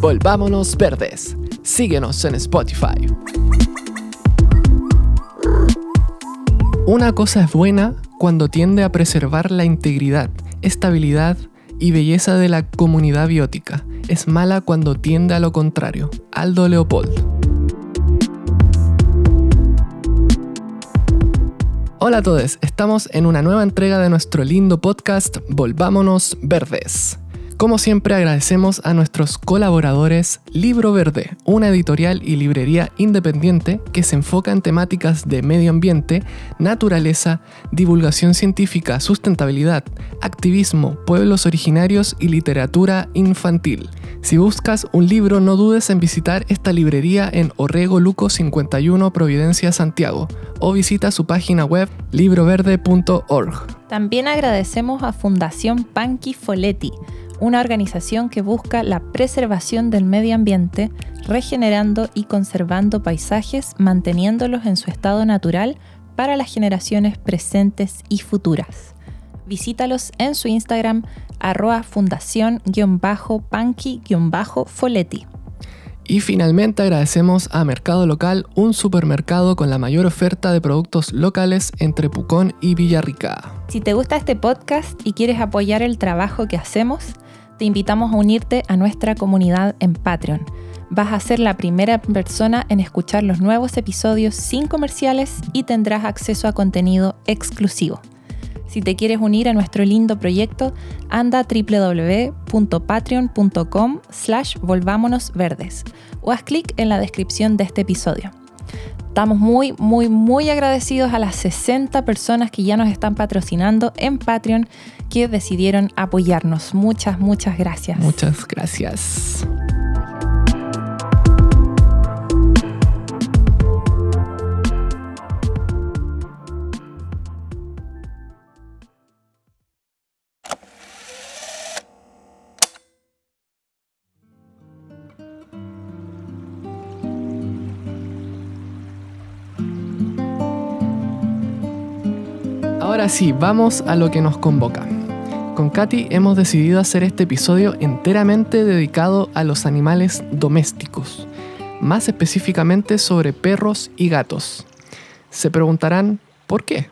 Volvámonos Verdes. Síguenos en Spotify. Una cosa es buena cuando tiende a preservar la integridad, estabilidad y belleza de la comunidad biótica. Es mala cuando tiende a lo contrario. Aldo Leopold. Hola a todos, estamos en una nueva entrega de nuestro lindo podcast Volvámonos Verdes. Como siempre agradecemos a nuestros colaboradores Libro Verde, una editorial y librería independiente que se enfoca en temáticas de medio ambiente, naturaleza, divulgación científica, sustentabilidad, activismo, pueblos originarios y literatura infantil. Si buscas un libro no dudes en visitar esta librería en Orrego Luco 51 Providencia Santiago o visita su página web libroverde.org. También agradecemos a Fundación Panqui Foletti una organización que busca la preservación del medio ambiente, regenerando y conservando paisajes, manteniéndolos en su estado natural para las generaciones presentes y futuras. Visítalos en su Instagram arroba fundación-panqui-foletti. Y finalmente agradecemos a Mercado Local, un supermercado con la mayor oferta de productos locales entre Pucón y Villarrica. Si te gusta este podcast y quieres apoyar el trabajo que hacemos, te invitamos a unirte a nuestra comunidad en Patreon. Vas a ser la primera persona en escuchar los nuevos episodios sin comerciales y tendrás acceso a contenido exclusivo. Si te quieres unir a nuestro lindo proyecto, anda a www.patreon.com slash volvámonosverdes o haz clic en la descripción de este episodio. Estamos muy, muy, muy agradecidos a las 60 personas que ya nos están patrocinando en Patreon que decidieron apoyarnos. Muchas, muchas gracias. Muchas gracias. Sí, vamos a lo que nos convoca. Con Katy hemos decidido hacer este episodio enteramente dedicado a los animales domésticos, más específicamente sobre perros y gatos. Se preguntarán, ¿por qué?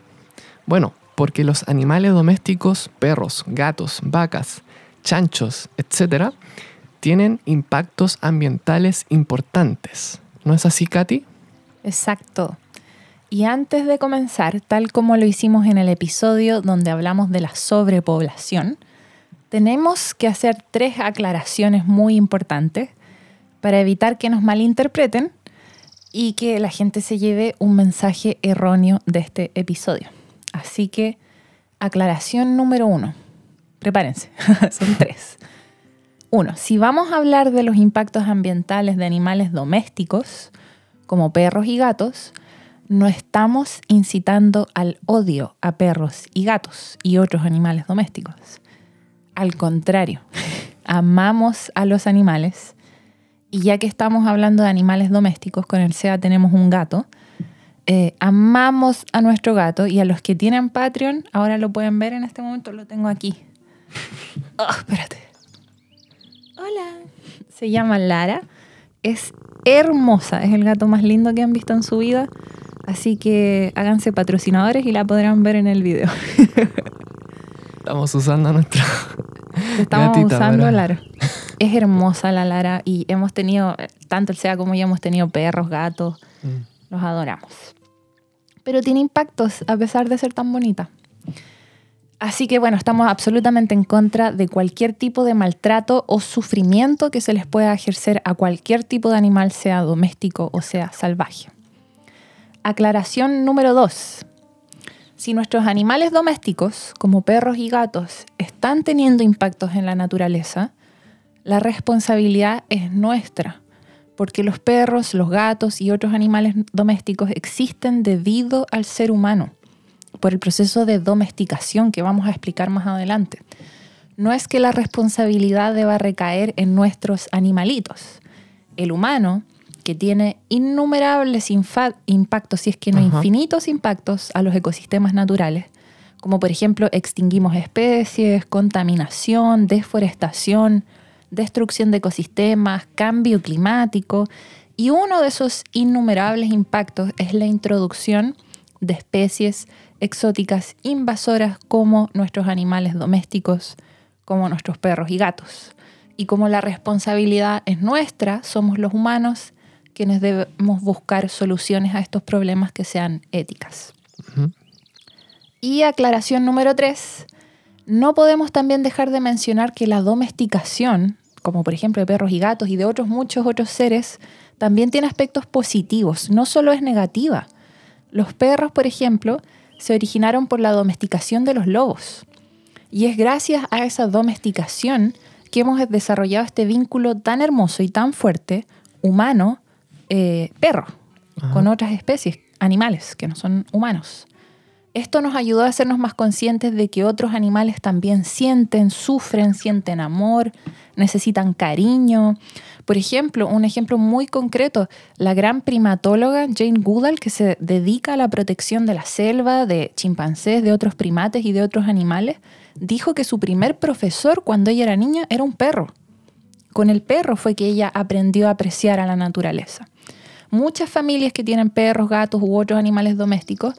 Bueno, porque los animales domésticos, perros, gatos, vacas, chanchos, etc., tienen impactos ambientales importantes. ¿No es así, Katy? Exacto. Y antes de comenzar, tal como lo hicimos en el episodio donde hablamos de la sobrepoblación, tenemos que hacer tres aclaraciones muy importantes para evitar que nos malinterpreten y que la gente se lleve un mensaje erróneo de este episodio. Así que, aclaración número uno. Prepárense, son tres. Uno, si vamos a hablar de los impactos ambientales de animales domésticos, como perros y gatos, no estamos incitando al odio a perros y gatos y otros animales domésticos. Al contrario, amamos a los animales y ya que estamos hablando de animales domésticos, con el SEA tenemos un gato, eh, amamos a nuestro gato y a los que tienen Patreon, ahora lo pueden ver en este momento, lo tengo aquí. Oh, espérate. Hola. Se llama Lara. Es hermosa, es el gato más lindo que han visto en su vida. Así que háganse patrocinadores y la podrán ver en el video. Estamos usando nuestra. Estamos usando Lara. Es hermosa la Lara y hemos tenido, tanto el SEA como yo, hemos tenido perros, gatos. Mm. Los adoramos. Pero tiene impactos a pesar de ser tan bonita. Así que bueno, estamos absolutamente en contra de cualquier tipo de maltrato o sufrimiento que se les pueda ejercer a cualquier tipo de animal, sea doméstico o sea salvaje. Aclaración número 2. Si nuestros animales domésticos, como perros y gatos, están teniendo impactos en la naturaleza, la responsabilidad es nuestra, porque los perros, los gatos y otros animales domésticos existen debido al ser humano, por el proceso de domesticación que vamos a explicar más adelante. No es que la responsabilidad deba recaer en nuestros animalitos. El humano que tiene innumerables impactos, si es que no infinitos impactos a los ecosistemas naturales, como por ejemplo extinguimos especies, contaminación, deforestación, destrucción de ecosistemas, cambio climático y uno de esos innumerables impactos es la introducción de especies exóticas invasoras como nuestros animales domésticos, como nuestros perros y gatos. Y como la responsabilidad es nuestra, somos los humanos quienes debemos buscar soluciones a estos problemas que sean éticas. Y aclaración número tres, no podemos también dejar de mencionar que la domesticación, como por ejemplo de perros y gatos y de otros muchos otros seres, también tiene aspectos positivos, no solo es negativa. Los perros, por ejemplo, se originaron por la domesticación de los lobos. Y es gracias a esa domesticación que hemos desarrollado este vínculo tan hermoso y tan fuerte, humano, eh, perro, con otras especies, animales que no son humanos. Esto nos ayudó a hacernos más conscientes de que otros animales también sienten, sufren, sienten amor, necesitan cariño. Por ejemplo, un ejemplo muy concreto, la gran primatóloga Jane Goodall, que se dedica a la protección de la selva, de chimpancés, de otros primates y de otros animales, dijo que su primer profesor cuando ella era niña era un perro. Con el perro fue que ella aprendió a apreciar a la naturaleza. Muchas familias que tienen perros, gatos u otros animales domésticos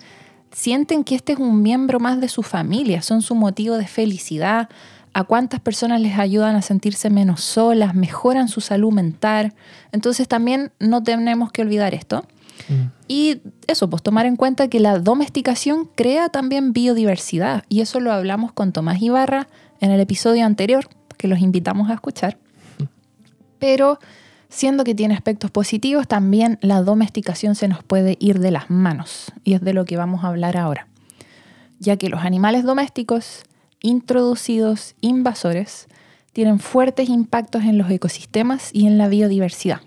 sienten que este es un miembro más de su familia, son su motivo de felicidad, a cuántas personas les ayudan a sentirse menos solas, mejoran su salud mental. Entonces también no tenemos que olvidar esto. Mm. Y eso, pues tomar en cuenta que la domesticación crea también biodiversidad. Y eso lo hablamos con Tomás Ibarra en el episodio anterior, que los invitamos a escuchar. Mm. Pero siendo que tiene aspectos positivos, también la domesticación se nos puede ir de las manos. Y es de lo que vamos a hablar ahora. Ya que los animales domésticos introducidos invasores tienen fuertes impactos en los ecosistemas y en la biodiversidad.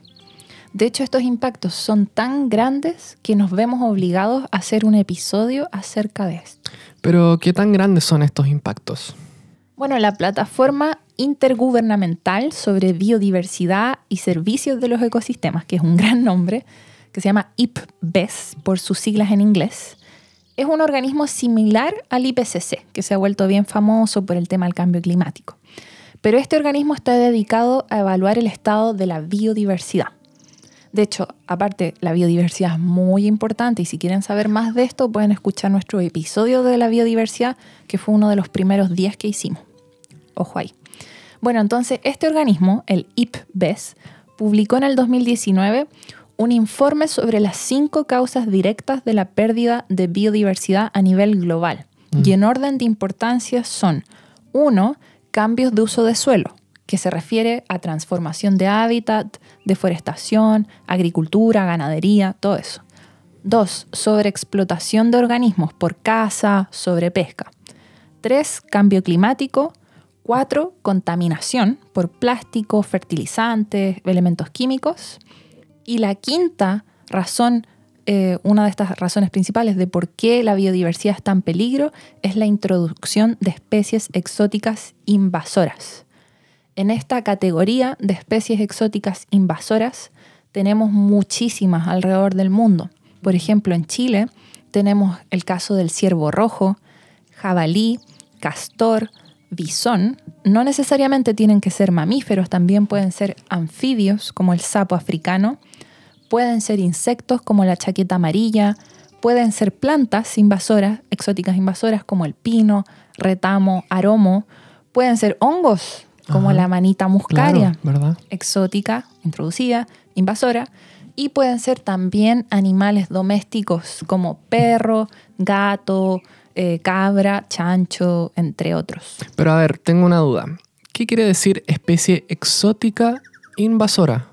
De hecho, estos impactos son tan grandes que nos vemos obligados a hacer un episodio acerca de esto. Pero, ¿qué tan grandes son estos impactos? Bueno, la plataforma intergubernamental sobre biodiversidad y servicios de los ecosistemas, que es un gran nombre, que se llama IPBES por sus siglas en inglés, es un organismo similar al IPCC, que se ha vuelto bien famoso por el tema del cambio climático. Pero este organismo está dedicado a evaluar el estado de la biodiversidad. De hecho, aparte, la biodiversidad es muy importante y si quieren saber más de esto, pueden escuchar nuestro episodio de la biodiversidad, que fue uno de los primeros días que hicimos. Ojo ahí. Bueno, entonces, este organismo, el IPBES, publicó en el 2019 un informe sobre las cinco causas directas de la pérdida de biodiversidad a nivel global. Mm. Y en orden de importancia son, uno, cambios de uso de suelo, que se refiere a transformación de hábitat, deforestación, agricultura, ganadería, todo eso. Dos, sobreexplotación de organismos por caza, sobrepesca. Tres, cambio climático. Cuatro, contaminación por plástico, fertilizantes, elementos químicos. Y la quinta razón, eh, una de estas razones principales de por qué la biodiversidad está en peligro, es la introducción de especies exóticas invasoras. En esta categoría de especies exóticas invasoras tenemos muchísimas alrededor del mundo. Por ejemplo, en Chile tenemos el caso del ciervo rojo, jabalí, castor, bisón. No necesariamente tienen que ser mamíferos, también pueden ser anfibios como el sapo africano pueden ser insectos como la chaqueta amarilla, pueden ser plantas invasoras, exóticas invasoras como el pino, retamo, aromo, pueden ser hongos como la manita muscaria, exótica, introducida, invasora, y pueden ser también animales domésticos como perro, gato, eh, cabra, chancho, entre otros. Pero a ver, tengo una duda. ¿Qué quiere decir especie exótica invasora?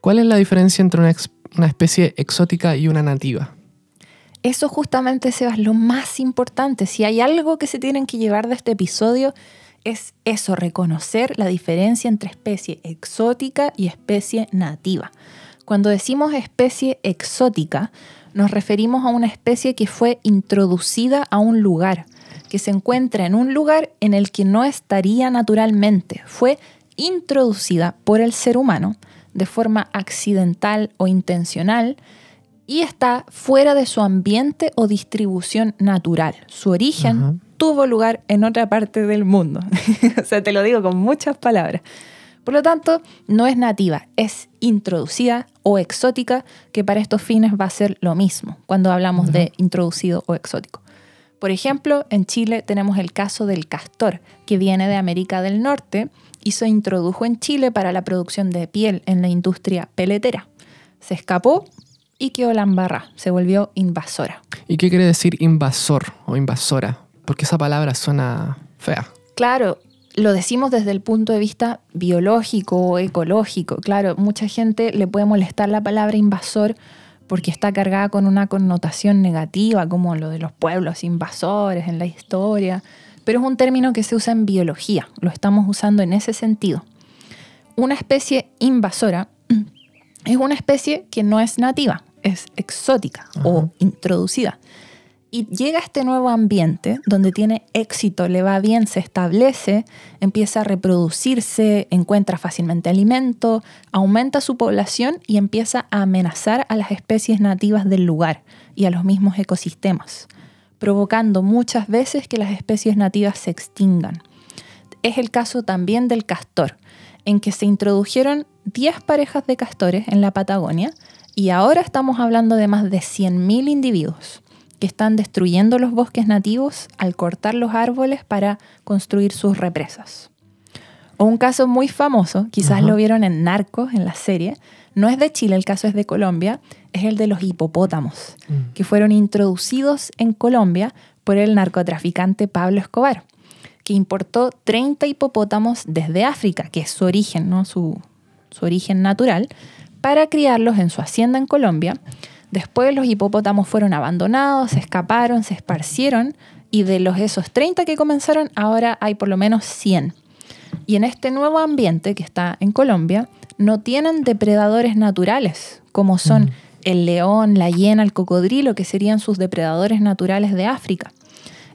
¿Cuál es la diferencia entre una, especie exótica y una nativa? Eso justamente, Sebas, lo más importante. Si hay algo que se tienen que llevar de este episodio, es eso, reconocer la diferencia entre especie exótica y especie nativa. Cuando decimos especie exótica, nos referimos a una especie que fue introducida a un lugar, que se encuentra en un lugar en el que no estaría naturalmente. Fue introducida por el ser humano de forma accidental o intencional y está fuera de su ambiente o distribución natural. Su origen tuvo lugar en otra parte del mundo. o sea, te lo digo con muchas palabras. Por lo tanto, no es nativa, es introducida o exótica, que para estos fines va a ser lo mismo cuando hablamos de introducido o exótico. Por ejemplo, en Chile tenemos el caso del castor, que viene de América del Norte y se introdujo en Chile para la producción de piel en la industria peletera. Se escapó y quedó la embarra, se volvió invasora. ¿Y qué quiere decir invasor o invasora? Porque esa palabra suena fea. Claro, lo decimos desde el punto de vista biológico o ecológico. Claro, mucha gente le puede molestar la palabra invasor porque está cargada con una connotación negativa, como lo de los pueblos invasores en la historia, pero es un término que se usa en biología, lo estamos usando en ese sentido. Una especie invasora es una especie que no es nativa, es exótica o introducida y llega a este nuevo ambiente donde tiene éxito, le va bien, se establece, empieza a reproducirse, encuentra fácilmente alimento, aumenta su población y empieza a amenazar a las especies nativas del lugar y a los mismos ecosistemas, provocando muchas veces que las especies nativas se extingan. Es el caso también del castor, en que se introdujeron 10 parejas de castores en la Patagonia y ahora estamos hablando de más de 100.000 individuos que están destruyendo los bosques nativos al cortar los árboles para construir sus represas. O un caso muy famoso, quizás lo vieron en Narcos, en la serie, no es de Chile, el caso es de Colombia, es el de los hipopótamos, mm. que fueron introducidos en Colombia por el narcotraficante Pablo Escobar, que importó 30 hipopótamos desde África, que es su origen, ¿no? su, su origen natural, para criarlos en su hacienda en Colombia Después los hipopótamos fueron abandonados, se escaparon, se esparcieron y de los esos 30 que comenzaron, ahora hay por lo menos 100. Y en este nuevo ambiente que está en Colombia, no tienen depredadores naturales, como son mm. el león, la hiena, el cocodrilo, que serían sus depredadores naturales de África.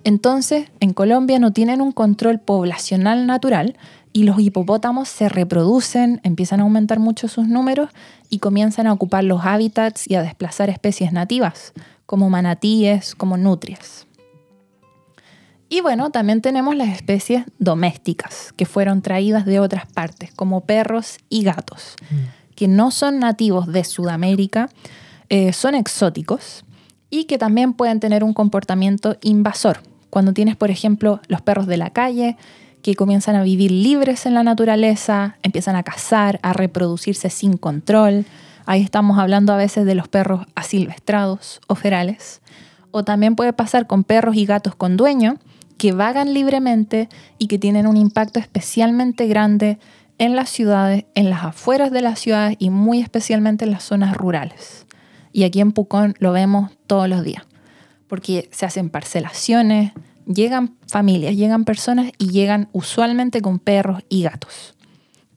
Entonces, en Colombia no tienen un control poblacional natural, y los hipopótamos se reproducen, empiezan a aumentar mucho sus números y comienzan a ocupar los hábitats y a desplazar especies nativas, como manatíes, como nutrias. Y bueno, también tenemos las especies domésticas, que fueron traídas de otras partes, como perros y gatos, mm. que no son nativos de Sudamérica, eh, son exóticos y que también pueden tener un comportamiento invasor. Cuando tienes, por ejemplo, los perros de la calle, que comienzan a vivir libres en la naturaleza, empiezan a cazar, a reproducirse sin control. Ahí estamos hablando a veces de los perros asilvestrados o ferales. O también puede pasar con perros y gatos con dueño que vagan libremente y que tienen un impacto especialmente grande en las ciudades, en las afueras de las ciudades y muy especialmente en las zonas rurales. Y aquí en Pucón lo vemos todos los días, porque se hacen parcelaciones, llegan familias, llegan personas y llegan usualmente con perros y gatos,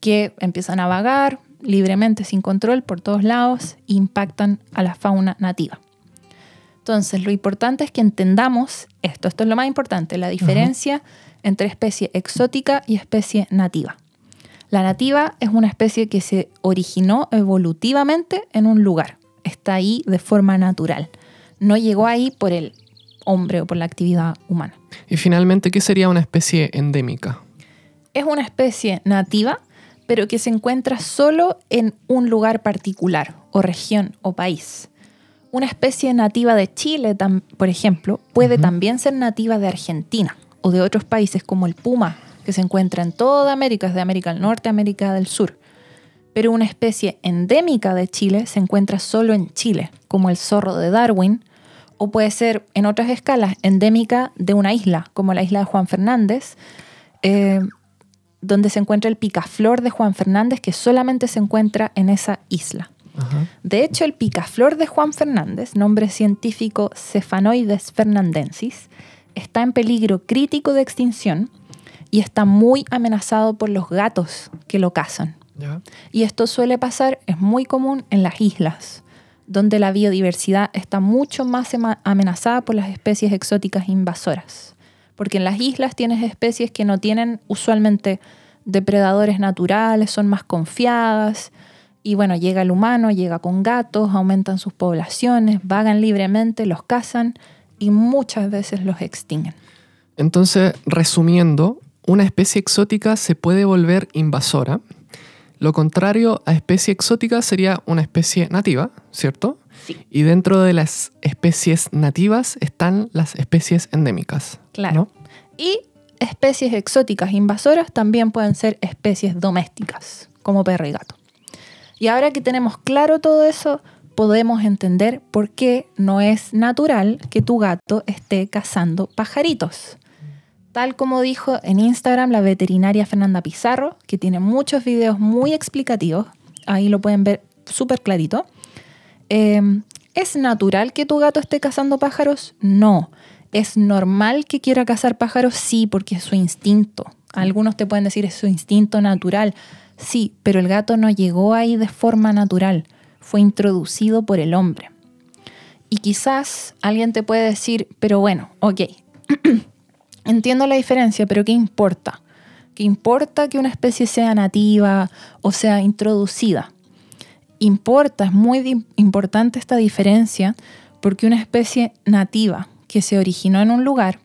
que empiezan a vagar libremente, sin control, por todos lados, e impactan a la fauna nativa. Entonces, lo importante es que entendamos esto, esto es lo más importante, la diferencia entre especie exótica y especie nativa. La nativa es una especie que se originó evolutivamente en un lugar, está ahí de forma natural. No llegó ahí por el hombre o por la actividad humana. Y finalmente, ¿qué sería una especie endémica? Es una especie nativa, pero que se encuentra solo en un lugar particular, o región, o país. Una especie nativa de Chile, por ejemplo, puede también ser nativa de Argentina o de otros países como el puma, que se encuentra en toda América, desde América del Norte a América del Sur. Pero una especie endémica de Chile se encuentra solo en Chile, como el zorro de Darwin, o puede ser en otras escalas endémica de una isla, como la isla de Juan Fernández, eh, donde se encuentra el picaflor de Juan Fernández, que solamente se encuentra en esa isla. De hecho, el picaflor de Juan Fernández, nombre científico Cephanoides fernandensis, está en peligro crítico de extinción y está muy amenazado por los gatos que lo cazan. Y esto suele pasar, es muy común en las islas donde la biodiversidad está mucho más amenazada por las especies exóticas invasoras. Porque en las islas tienes especies que no tienen usualmente depredadores naturales, son más confiadas. Y bueno, llega el humano, llega con gatos, aumentan sus poblaciones, vagan libremente, los cazan y muchas veces los extinguen. Entonces, resumiendo, una especie exótica se puede volver invasora Lo contrario a especie exótica sería una especie nativa, ¿cierto? Sí. Y dentro de las especies nativas están las especies endémicas. Claro. ¿no? Y especies exóticas invasoras también pueden ser especies domésticas, como perro y gato. Y ahora que tenemos claro todo eso, podemos entender por qué no es natural que tu gato esté cazando pajaritos. Tal como dijo en Instagram la veterinaria Fernanda Pizarro, que tiene muchos videos muy explicativos, ahí lo pueden ver súper clarito. Eh, ¿Es natural que tu gato esté cazando pájaros? No. ¿Es normal que quiera cazar pájaros? Sí, porque es su instinto. Algunos te pueden decir es su instinto natural. Sí, pero el gato no llegó ahí de forma natural. Fue introducido por el hombre. Y quizás alguien te puede decir, pero bueno, ok, entiendo la diferencia, pero ¿qué importa? ¿Qué importa que una especie sea nativa o sea introducida? Importa, es muy importante esta diferencia porque una especie nativa que se originó en un lugar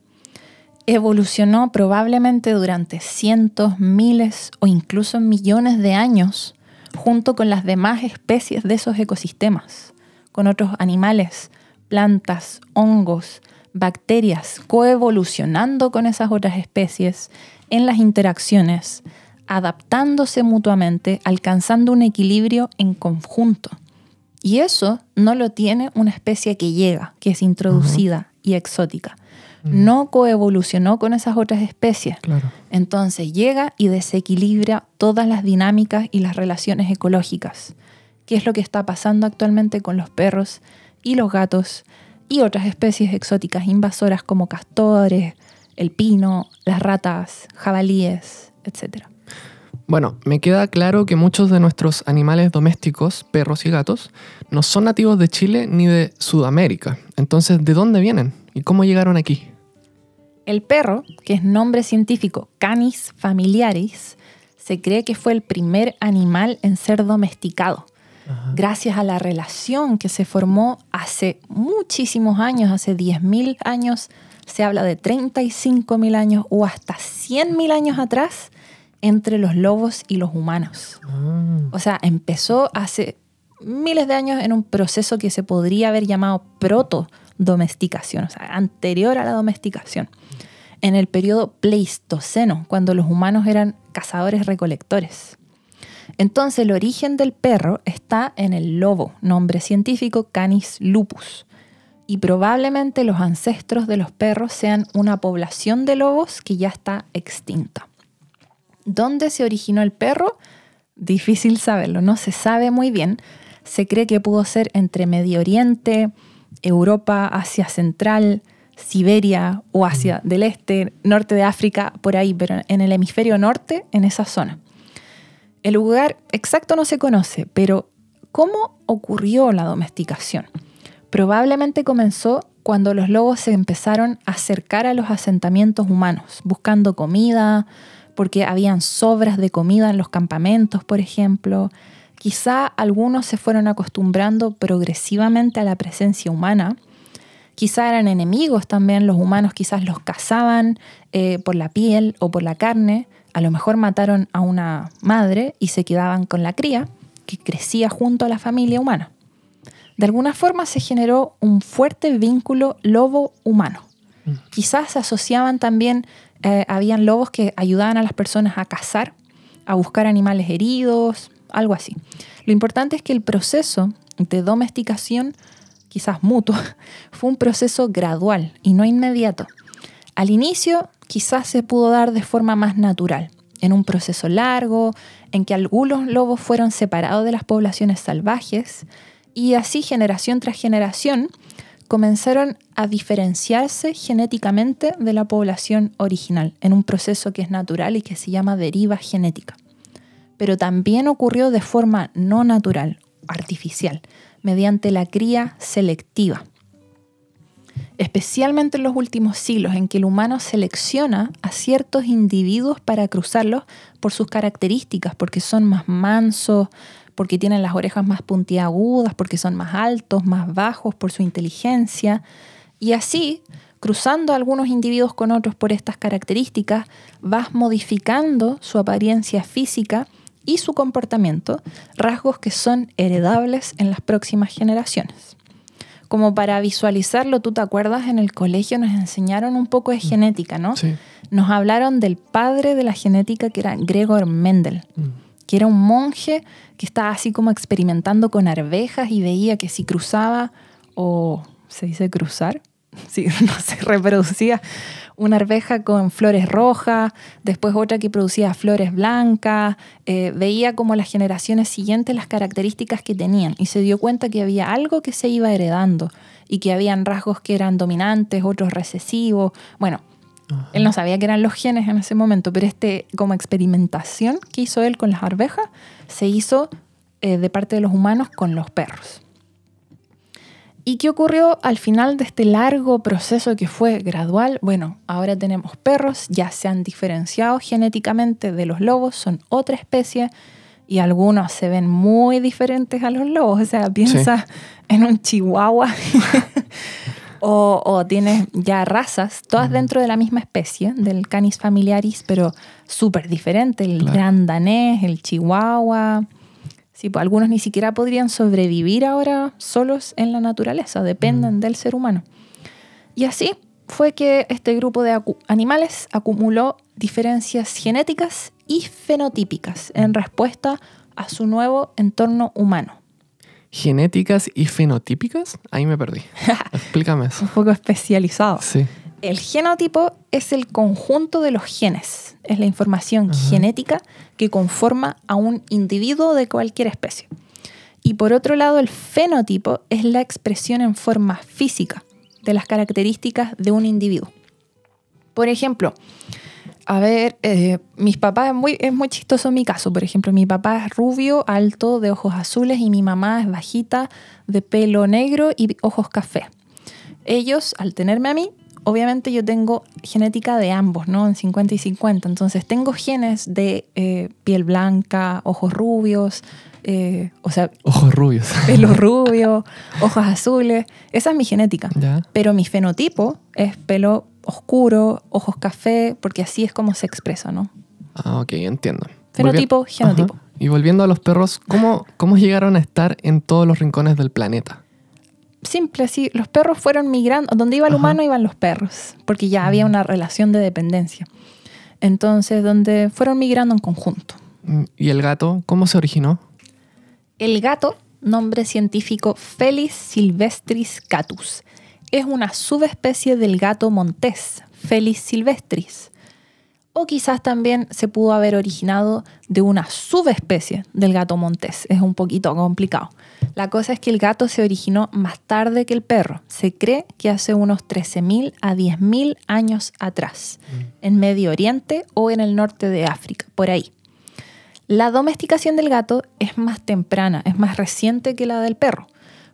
evolucionó probablemente durante cientos, miles o incluso millones de años junto con las demás especies de esos ecosistemas, con otros animales, plantas, hongos, bacterias, coevolucionando con esas otras especies en las interacciones, adaptándose mutuamente, alcanzando un equilibrio en conjunto. Y eso no lo tiene una especie que llega, que es introducida y exótica. No coevolucionó con esas otras especies. Claro. Entonces llega y desequilibra todas las dinámicas y las relaciones ecológicas. ¿Qué es lo que está pasando actualmente con los perros y los gatos y otras especies exóticas invasoras como castores, el pino, las ratas, jabalíes, etc. Bueno, me queda claro que muchos de nuestros animales domésticos, perros y gatos, no son nativos de Chile ni de Sudamérica. Entonces, ¿de dónde vienen? ¿Y cómo llegaron aquí? El perro, que es nombre científico Canis familiaris, se cree que fue el primer animal en ser domesticado, gracias a la relación que se formó hace muchísimos años, hace 10.000 años, se habla de 35.000 años o hasta 100.000 años atrás entre los lobos y los humanos. Ah, O sea, empezó hace miles de años en un proceso que se podría haber llamado proto-domesticación, o sea, anterior a la domesticación, en el periodo Pleistoceno, cuando los humanos eran cazadores-recolectores. Entonces, el origen del perro está en el lobo, nombre científico Canis lupus. Y probablemente los ancestros de los perros sean una población de lobos que ya está extinta. ¿Dónde se originó el perro? Difícil saberlo, no se sabe muy bien. Se cree que pudo ser entre Medio Oriente, Europa, Asia Central, Siberia o Asia del Este, norte de África, por ahí, pero en el hemisferio norte, en esa zona. El lugar exacto no se conoce, pero ¿cómo ocurrió la domesticación? Probablemente comenzó cuando los lobos se empezaron a acercar a los asentamientos humanos, buscando comida, porque habían sobras de comida en los campamentos, por ejemplo. Quizá algunos se fueron acostumbrando progresivamente a la presencia humana. Quizá eran enemigos también, los humanos quizás los cazaban eh, por la piel o por la carne. A lo mejor mataron a una madre y se quedaban con la cría, que crecía junto a la familia humana. De alguna forma se generó un fuerte vínculo lobo-humano. Quizás se asociaban también, eh, habían lobos que ayudaban a las personas a cazar, a buscar animales heridos, algo así. Lo importante es que el proceso de domesticación, quizás mutuo, fue un proceso gradual y no inmediato. Al inicio quizás se pudo dar de forma más natural, en un proceso largo, en que algunos lobos fueron separados de las poblaciones salvajes y así generación tras generación comenzaron a diferenciarse genéticamente de la población original en un proceso que es natural y que se llama deriva genética. Pero también ocurrió de forma no natural, artificial, mediante la cría selectiva. Especialmente en los últimos siglos, en que el humano selecciona a ciertos individuos para cruzarlos por sus características, porque son más mansos, porque tienen las orejas más puntiagudas, porque son más altos, más bajos, por su inteligencia. Y así, cruzando algunos individuos con otros por estas características, vas modificando su apariencia física y su comportamiento, rasgos que son heredables en las próximas generaciones. Como para visualizarlo, tú te acuerdas, en el colegio nos enseñaron un poco de Mm. genética, ¿no? Sí. Nos hablaron del padre de la genética que era Gregor Mendel Mm. que era un monje que estaba así como experimentando con arvejas y veía que si cruzaba, o se dice cruzar, si no se reproducía una arveja con flores rojas, después otra que producía flores blancas, eh, veía como las generaciones siguientes las características que tenían y se dio cuenta que había algo que se iba heredando y que habían rasgos que eran dominantes, otros recesivos. Bueno, Ajá. él no sabía que eran los genes en ese momento, pero este como experimentación que hizo él con las arvejas se hizo eh, de parte de los humanos con los perros. ¿Y qué ocurrió al final de este largo proceso que fue gradual? Bueno, ahora tenemos perros, ya se han diferenciado genéticamente de los lobos, son otra especie y algunos se ven muy diferentes a los lobos. O sea, piensa en un chihuahua o, o tienes ya razas, todas dentro de la misma especie, del Canis familiaris, pero súper diferente. El Claro. gran danés, el chihuahua. Sí, pues algunos ni siquiera podrían sobrevivir ahora solos en la naturaleza, dependen del ser humano. Y así fue que este grupo de acu- animales acumuló diferencias genéticas y fenotípicas en respuesta a su nuevo entorno humano. ¿Genéticas y fenotípicas? Ahí me perdí. Explícame eso. Un poco especializado. Sí. El genotipo es el conjunto de los genes, es la información Ajá. genética que conforma a un individuo de cualquier especie. Y por otro lado, el fenotipo es la expresión en forma física de las características de un individuo. Por ejemplo, a ver, eh, mis papás, es muy, es muy chistoso mi caso, por ejemplo, mi papá es rubio, alto, de ojos azules y mi mamá es bajita, de pelo negro y ojos café. Ellos, al tenerme a mí, obviamente yo tengo genética de ambos, ¿no? En 50 y 50. Entonces tengo genes de eh, piel blanca, ojos rubios, eh, o sea, Ojos rubios. pelo rubio, ojos azules. Esa es mi genética. ya. Pero mi fenotipo es pelo oscuro, ojos café, porque así es como se expresa, ¿no? Ah, ok, entiendo. Fenotipo, Volvi- genotipo. Ajá. Y volviendo a los perros, ¿cómo, ¿cómo llegaron a estar en todos los rincones del planeta? Simple, así. Los perros fueron migrando. Donde iba el Ajá. humano, iban los perros, porque ya había una relación de dependencia. Entonces, donde fueron migrando en conjunto. Mm, ¿Y el gato? ¿Cómo se originó? El gato, nombre científico Felis silvestris catus, es una subespecie del gato montés, Felis silvestris. O quizás también se pudo haber originado de una subespecie del gato montés. Es un poquito complicado. La cosa es que el gato se originó más tarde que el perro. Se cree que hace unos 13.000 a 10.000 años atrás, en Medio Oriente o en el norte de África, por ahí. La domesticación del gato es más temprana, es más reciente que la del perro.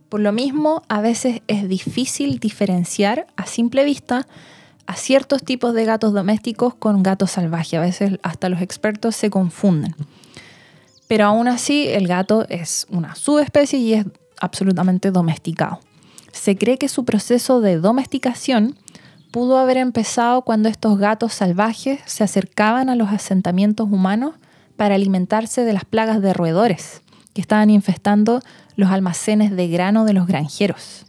Por lo mismo, a veces es difícil diferenciar a simple vista a ciertos tipos de gatos domésticos con gatos salvajes. A veces hasta los expertos se confunden. Pero aún así, el gato es una subespecie y es absolutamente domesticado. Se cree que su proceso de domesticación pudo haber empezado cuando estos gatos salvajes se acercaban a los asentamientos humanos para alimentarse de las plagas de roedores que estaban infestando los almacenes de grano de los granjeros.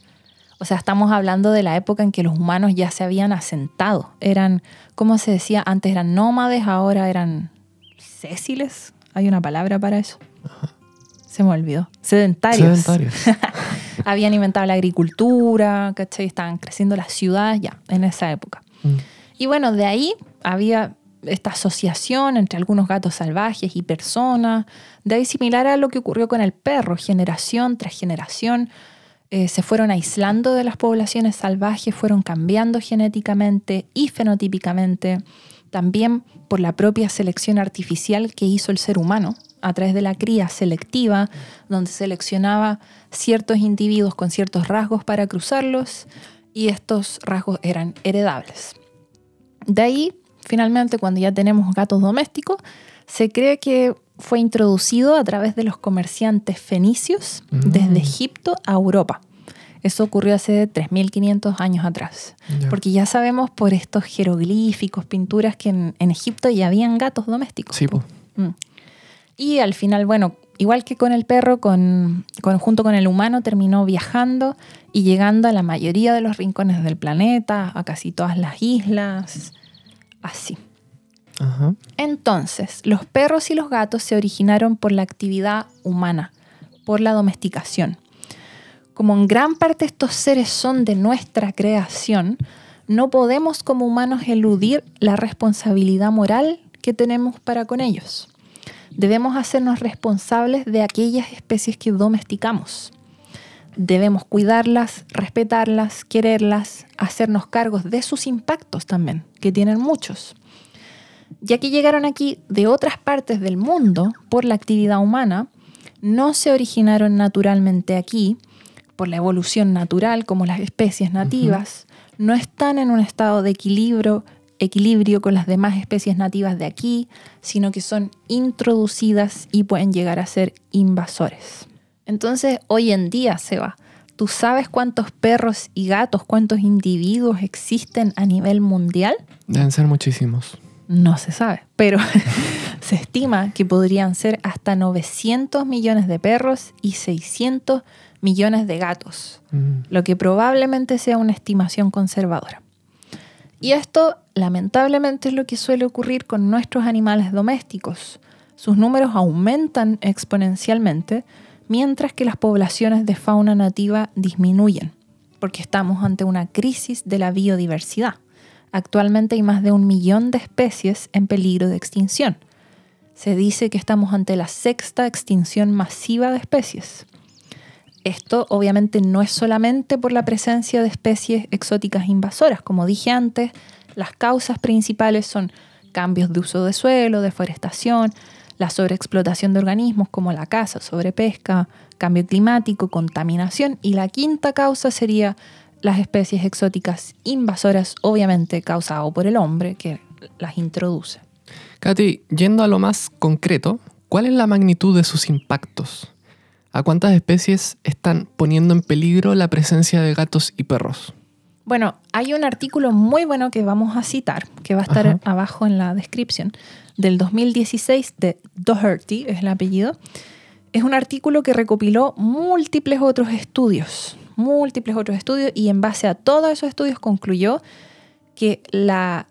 O sea, estamos hablando de la época en que los humanos ya se habían asentado. Eran, ¿cómo se decía? Antes eran nómades, ahora eran césiles. Hay una palabra para eso. Se me olvidó. Sedentarios. Sedentarios. Habían inventado la agricultura, ¿cachai? Estaban creciendo las ciudades ya en esa época. Mm. Y bueno, de ahí había esta asociación entre algunos gatos salvajes y personas, de ahí similar a lo que ocurrió con el perro, generación tras generación, eh, se fueron aislando de las poblaciones salvajes, fueron cambiando genéticamente y fenotípicamente, también por la propia selección artificial que hizo el ser humano a través de la cría selectiva, donde seleccionaba ciertos individuos con ciertos rasgos para cruzarlos y estos rasgos eran heredables. De ahí, finalmente, cuando ya tenemos gatos domésticos, se cree que fue introducido a través de los comerciantes fenicios Mm. desde Egipto a Europa. Eso ocurrió hace 3.500 años atrás. Porque ya sabemos por estos jeroglíficos, pinturas, que en, en Egipto ya habían gatos domésticos. Sí, pues. Mm. Y al final, bueno, igual que con el perro, con, con- junto con el humano, terminó viajando y llegando a la mayoría de los rincones del planeta, a casi todas las islas, así. Entonces, los perros y los gatos se originaron por la actividad humana, por la domesticación. Como en gran parte estos seres son de nuestra creación, no podemos como humanos eludir la responsabilidad moral que tenemos para con ellos. Debemos hacernos responsables de aquellas especies que domesticamos. Debemos cuidarlas, respetarlas, quererlas, hacernos cargos de sus impactos también, que tienen muchos ya que llegaron aquí de otras partes del mundo por la actividad humana, no se originaron naturalmente aquí por la evolución natural como las especies nativas, no están en un estado de equilibrio, equilibrio con las demás especies nativas de aquí, sino que son introducidas y pueden llegar a ser invasores. Entonces, hoy en día, Seba, ¿tú sabes cuántos perros y gatos, cuántos individuos existen a nivel mundial? Deben ser muchísimos. No se sabe, pero se estima que podrían ser hasta 900 millones de perros y 600 millones de gatos, Mm. lo que probablemente sea una estimación conservadora. Y esto lamentablemente es lo que suele ocurrir con nuestros animales domésticos. Sus números aumentan exponencialmente mientras que las poblaciones de fauna nativa disminuyen, porque estamos ante una crisis de la biodiversidad. Actualmente hay más de un millón de especies en peligro de extinción. Se dice que estamos ante la sexta extinción masiva de especies. Esto obviamente no es solamente por la presencia de especies exóticas invasoras. Como dije antes, las causas principales son cambios de uso de suelo, deforestación, la sobreexplotación de organismos como la caza, sobrepesca, cambio climático, contaminación y la quinta causa sería las especies exóticas invasoras, obviamente causado por el hombre que las introduce. Katy, yendo a lo más concreto, ¿cuál es la magnitud de sus impactos? ¿A cuántas especies están poniendo en peligro la presencia de gatos y perros? Bueno, hay un artículo muy bueno que vamos a citar, que va a estar Ajá. abajo en la descripción, del 2016 de Doherty, es el apellido. Es un artículo que recopiló múltiples otros estudios, múltiples otros estudios, y en base a todos esos estudios concluyó que la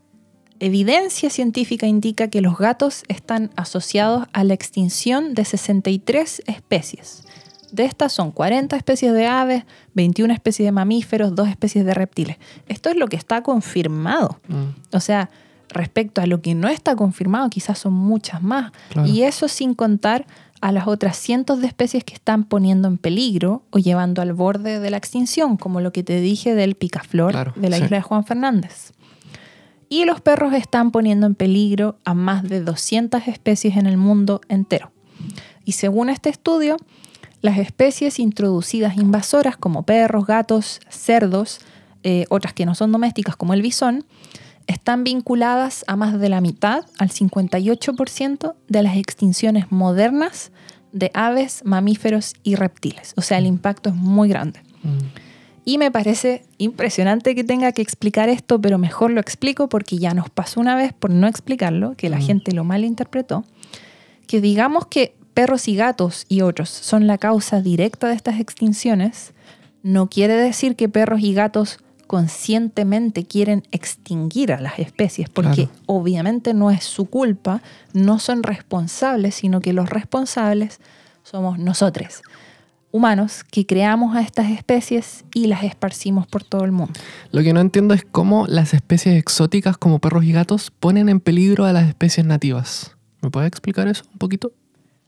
evidencia científica indica que los gatos están asociados a la extinción de 63 especies. De estas son 40 especies de aves, 21 especies de mamíferos, 2 especies de reptiles. Esto es lo que está confirmado. Mm, O sea, respecto a lo que no está confirmado, quizás son muchas más. Claro. Y eso sin contar a las otras cientos de especies que están poniendo en peligro o llevando al borde de la extinción, como lo que te dije del picaflor Claro, de la sí. isla de Juan Fernández. Y los perros están poniendo en peligro a más de 200 especies en el mundo entero. Y según este estudio, las especies introducidas invasoras como perros, gatos, cerdos, eh, otras que no son domésticas como el bisón, están vinculadas a más de la mitad, al 58% de las extinciones modernas de aves, mamíferos y reptiles. O sea, el impacto es muy grande. mm. Y me parece impresionante que tenga que explicar esto, pero mejor lo explico porque ya nos pasó una vez por no explicarlo, que la Mm. gente lo malinterpretó, que digamos que perros y gatos y otros son la causa directa de estas extinciones, no quiere decir que perros y gatos conscientemente quieren extinguir a las especies, porque Claro. obviamente no es su culpa, no son responsables, sino que los responsables somos nosotros, humanos, que creamos a estas especies y las esparcimos por todo el mundo. Lo que no entiendo es cómo las especies exóticas como perros y gatos ponen en peligro a las especies nativas. ¿Me puedes explicar eso un poquito?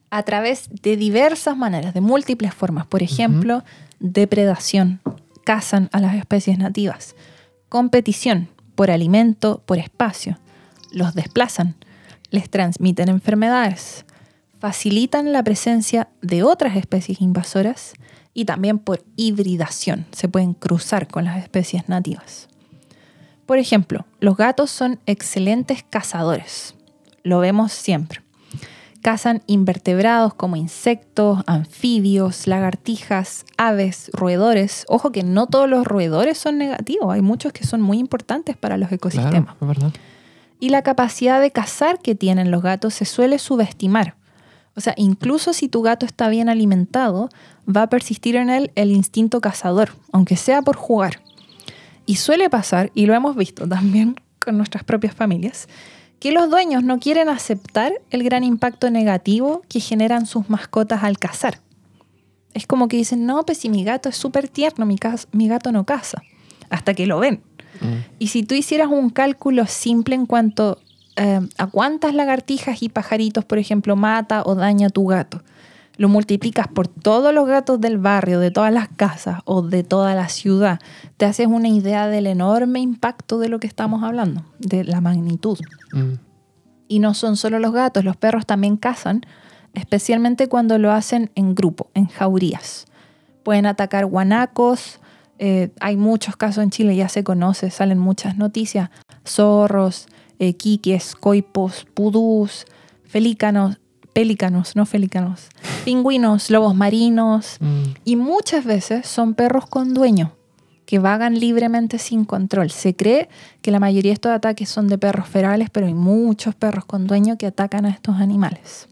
a través de diversas maneras, de múltiples formas. Por ejemplo, depredación, cazan a las especies nativas. Competición, por alimento, por espacio. Los desplazan, les transmiten enfermedades. Facilitan la presencia de otras especies invasoras y también por hibridación. Se pueden cruzar con las especies nativas. Por ejemplo, los gatos son excelentes cazadores. Lo vemos siempre. Cazan invertebrados como insectos, anfibios, lagartijas, aves, roedores. Ojo que no todos los roedores son negativos, hay muchos que son muy importantes para los ecosistemas. Claro, es verdad. Y la capacidad de cazar que tienen los gatos se suele subestimar. O sea, incluso si tu gato está bien alimentado, va a persistir en él el instinto cazador, aunque sea por jugar. Y suele pasar, y lo hemos visto también con nuestras propias familias, que los dueños no quieren aceptar el gran impacto negativo que generan sus mascotas al cazar. Es como que dicen, no, pues si mi gato es súper tierno, mi, mi, gato no caza, hasta que lo ven. Mm. Y si tú hicieras un cálculo simple en cuanto eh, a cuántas lagartijas y pajaritos, por ejemplo, mata o daña tu gato, lo multiplicas por todos los gatos del barrio, de todas las casas o de toda la ciudad, te haces una idea del enorme impacto de lo que estamos hablando, de la magnitud. Mm. Y no son solo los gatos, los perros también cazan, especialmente cuando lo hacen en grupo, en jaurías. Pueden atacar guanacos, eh, hay muchos casos en Chile, ya se conoce, salen muchas noticias, zorros, eh, quiques, coipos, pudús, felícanos, pelícanos, no felícanos, pingüinos, lobos marinos mm. y muchas veces son perros con dueño que vagan libremente sin control. Se cree que la mayoría de estos ataques son de perros ferales, pero hay muchos perros con dueño que atacan a estos animales.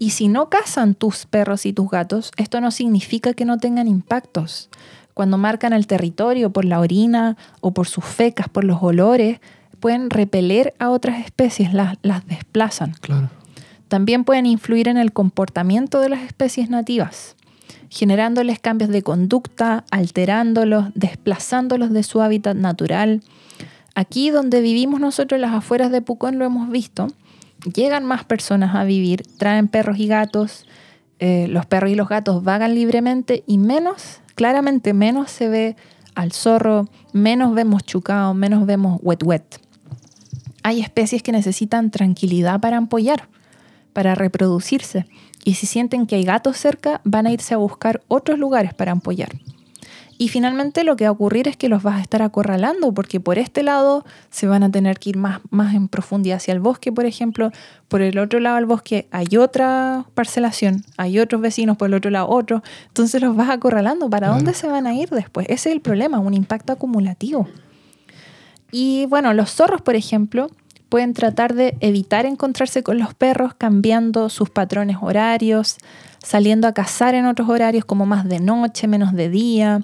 Y si no cazan tus perros y tus gatos, esto no significa que no tengan impactos. Cuando marcan el territorio por la orina o por sus fecas, por los olores, pueden repeler a otras especies, las, las desplazan. Claro. También pueden influir en el comportamiento de las especies nativas, generándoles cambios de conducta, alterándolos, desplazándolos de su hábitat natural. Aquí donde vivimos nosotros, las afueras de Pucón, lo hemos visto, llegan más personas a vivir, traen perros y gatos, eh, los perros y los gatos vagan libremente y menos, claramente menos se ve al zorro, menos vemos chucao, menos vemos wet wet. Hay especies que necesitan tranquilidad para ampollar para reproducirse. Y si sienten que hay gatos cerca, van a irse a buscar otros lugares para ampollar. Y finalmente lo que va a ocurrir es que los vas a estar acorralando porque por este lado se van a tener que ir más, más en profundidad hacia el bosque, por ejemplo. Por el otro lado del bosque hay otra parcelación, hay otros vecinos, por el otro lado otro. Entonces los vas acorralando. ¿Para dónde se van a ir después? Ese es el problema, un impacto acumulativo. Y bueno, los zorros, por ejemplo, pueden tratar de evitar encontrarse con los perros cambiando sus patrones horarios, saliendo a cazar en otros horarios como más de noche, menos de día.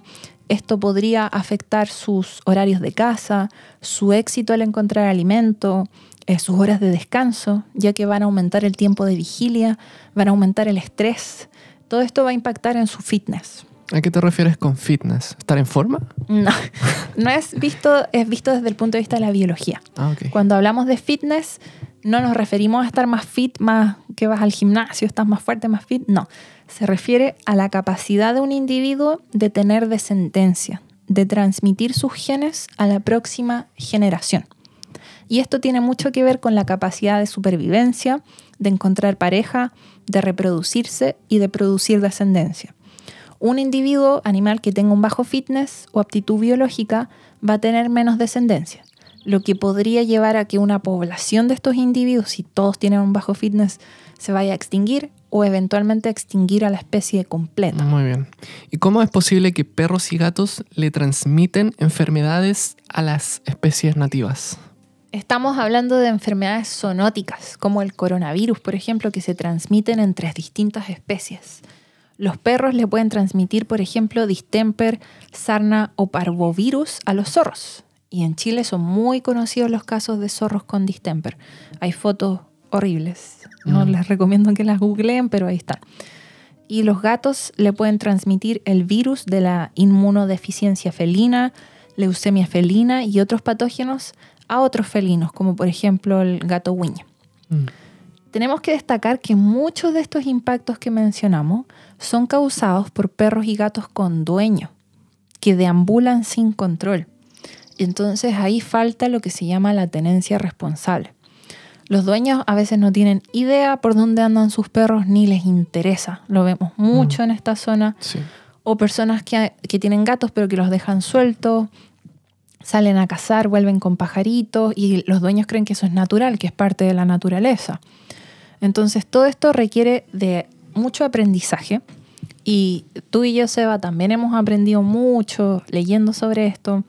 Esto podría afectar sus horarios de caza, su éxito al encontrar alimento, eh, sus horas de descanso, ya que van a aumentar el tiempo de vigilia, van a aumentar el estrés. Todo esto va a impactar en su fitness. ¿A qué te refieres con fitness? ¿Estar en forma? No, no es visto, es visto desde el punto de vista de la biología. Ah, Cuando hablamos de fitness, no nos referimos a estar más fit, más que vas al gimnasio, estás más fuerte, más fit. No, se refiere a la capacidad de un individuo de tener descendencia, de transmitir sus genes a la próxima generación. Y esto tiene mucho que ver con la capacidad de supervivencia, de encontrar pareja, de reproducirse y de producir descendencia. Un individuo animal que tenga un bajo fitness o aptitud biológica va a tener menos descendencia, lo que podría llevar a que una población de estos individuos, si todos tienen un bajo fitness, se vaya a extinguir o eventualmente extinguir a la especie completa. Muy bien. ¿Y cómo es posible que perros y gatos le transmiten enfermedades a las especies nativas? Estamos hablando de enfermedades zoonóticas, como el coronavirus, por ejemplo, que se transmiten entre distintas especies. Los perros le pueden transmitir, por ejemplo, distemper, sarna o parvovirus a los zorros. Y en Chile son muy conocidos los casos de zorros con distemper. Hay fotos horribles. No mm. les recomiendo que las googleen, pero ahí están. Y los gatos le pueden transmitir el virus de la inmunodeficiencia felina, leucemia felina y otros patógenos a otros felinos, como por ejemplo el gato Wiña. Mm tenemos que destacar que muchos de estos impactos que mencionamos son causados por perros y gatos con dueño, que deambulan sin control. Entonces ahí falta lo que se llama la tenencia responsable. Los dueños a veces no tienen idea por dónde andan sus perros ni les interesa. Lo vemos mucho mm. en esta zona. O personas que, que tienen gatos pero que los dejan sueltos, salen a cazar, vuelven con pajaritos y los dueños creen que eso es natural, que es parte de la naturaleza. Entonces todo esto requiere de mucho aprendizaje y tú y yo, Seba, también hemos aprendido mucho leyendo sobre esto.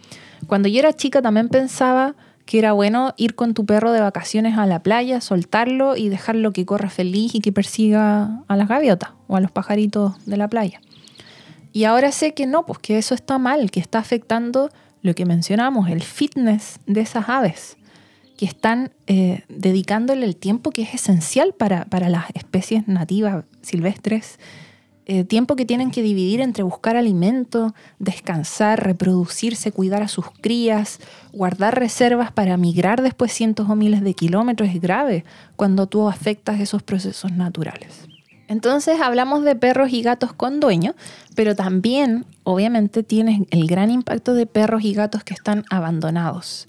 Cuando yo era chica también pensaba que era bueno ir con tu perro de vacaciones a la playa, soltarlo y dejarlo que corra feliz y que persiga a las gaviotas o a los pajaritos de la playa. Y ahora sé que no, pues que eso está mal, que está afectando lo que mencionamos, el fitness de esas aves, que están eh, dedicándole el tiempo que es esencial para, para las especies nativas silvestres eh, tiempo que tienen que dividir entre buscar alimento, descansar, reproducirse, cuidar a sus crías, guardar reservas para migrar después cientos o miles de kilómetros es grave cuando tú afectas esos procesos naturales. Entonces hablamos de perros y gatos con dueño, pero también obviamente tienes el gran impacto de perros y gatos que están abandonados.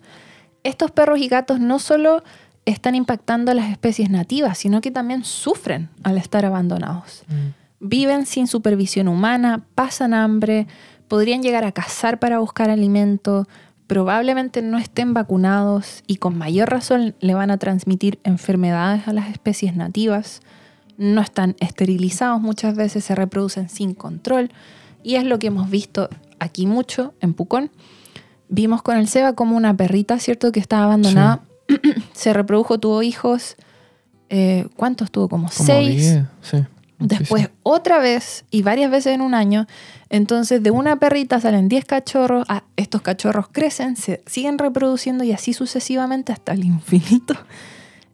Estos perros y gatos no solo están impactando a las especies nativas, sino que también sufren al estar abandonados. Mm viven sin supervisión humana, pasan hambre, podrían llegar a cazar para buscar alimento, probablemente no estén vacunados y con mayor razón le van a transmitir enfermedades a las especies nativas, no están esterilizados, muchas veces se reproducen sin control y es lo que hemos visto aquí mucho en Pucón. Vimos con el Seba como una perrita, ¿cierto? Que estaba abandonada, se reprodujo, tuvo hijos. Eh, ¿Cuántos tuvo? Como, seis. sí. Después otra vez y varias veces en un año. Entonces de una perrita salen 10 cachorros, ah, estos cachorros crecen, se siguen reproduciendo y así sucesivamente hasta el infinito.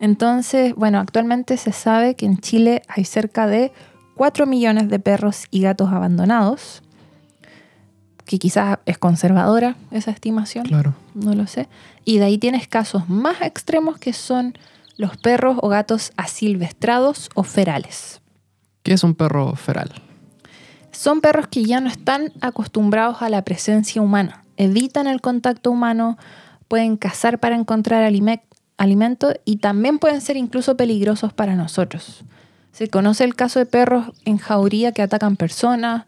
Entonces, bueno, actualmente se sabe que en Chile hay cerca de 4 millones de perros y gatos abandonados, que quizás es conservadora esa estimación, claro. no lo sé. Y de ahí tienes casos más extremos que son los perros o gatos asilvestrados o ferales. ¿Qué es un perro feral? Son perros que ya no están acostumbrados a la presencia humana, evitan el contacto humano, pueden cazar para encontrar alimento y también pueden ser incluso peligrosos para nosotros. Se conoce el caso de perros en jauría que atacan personas.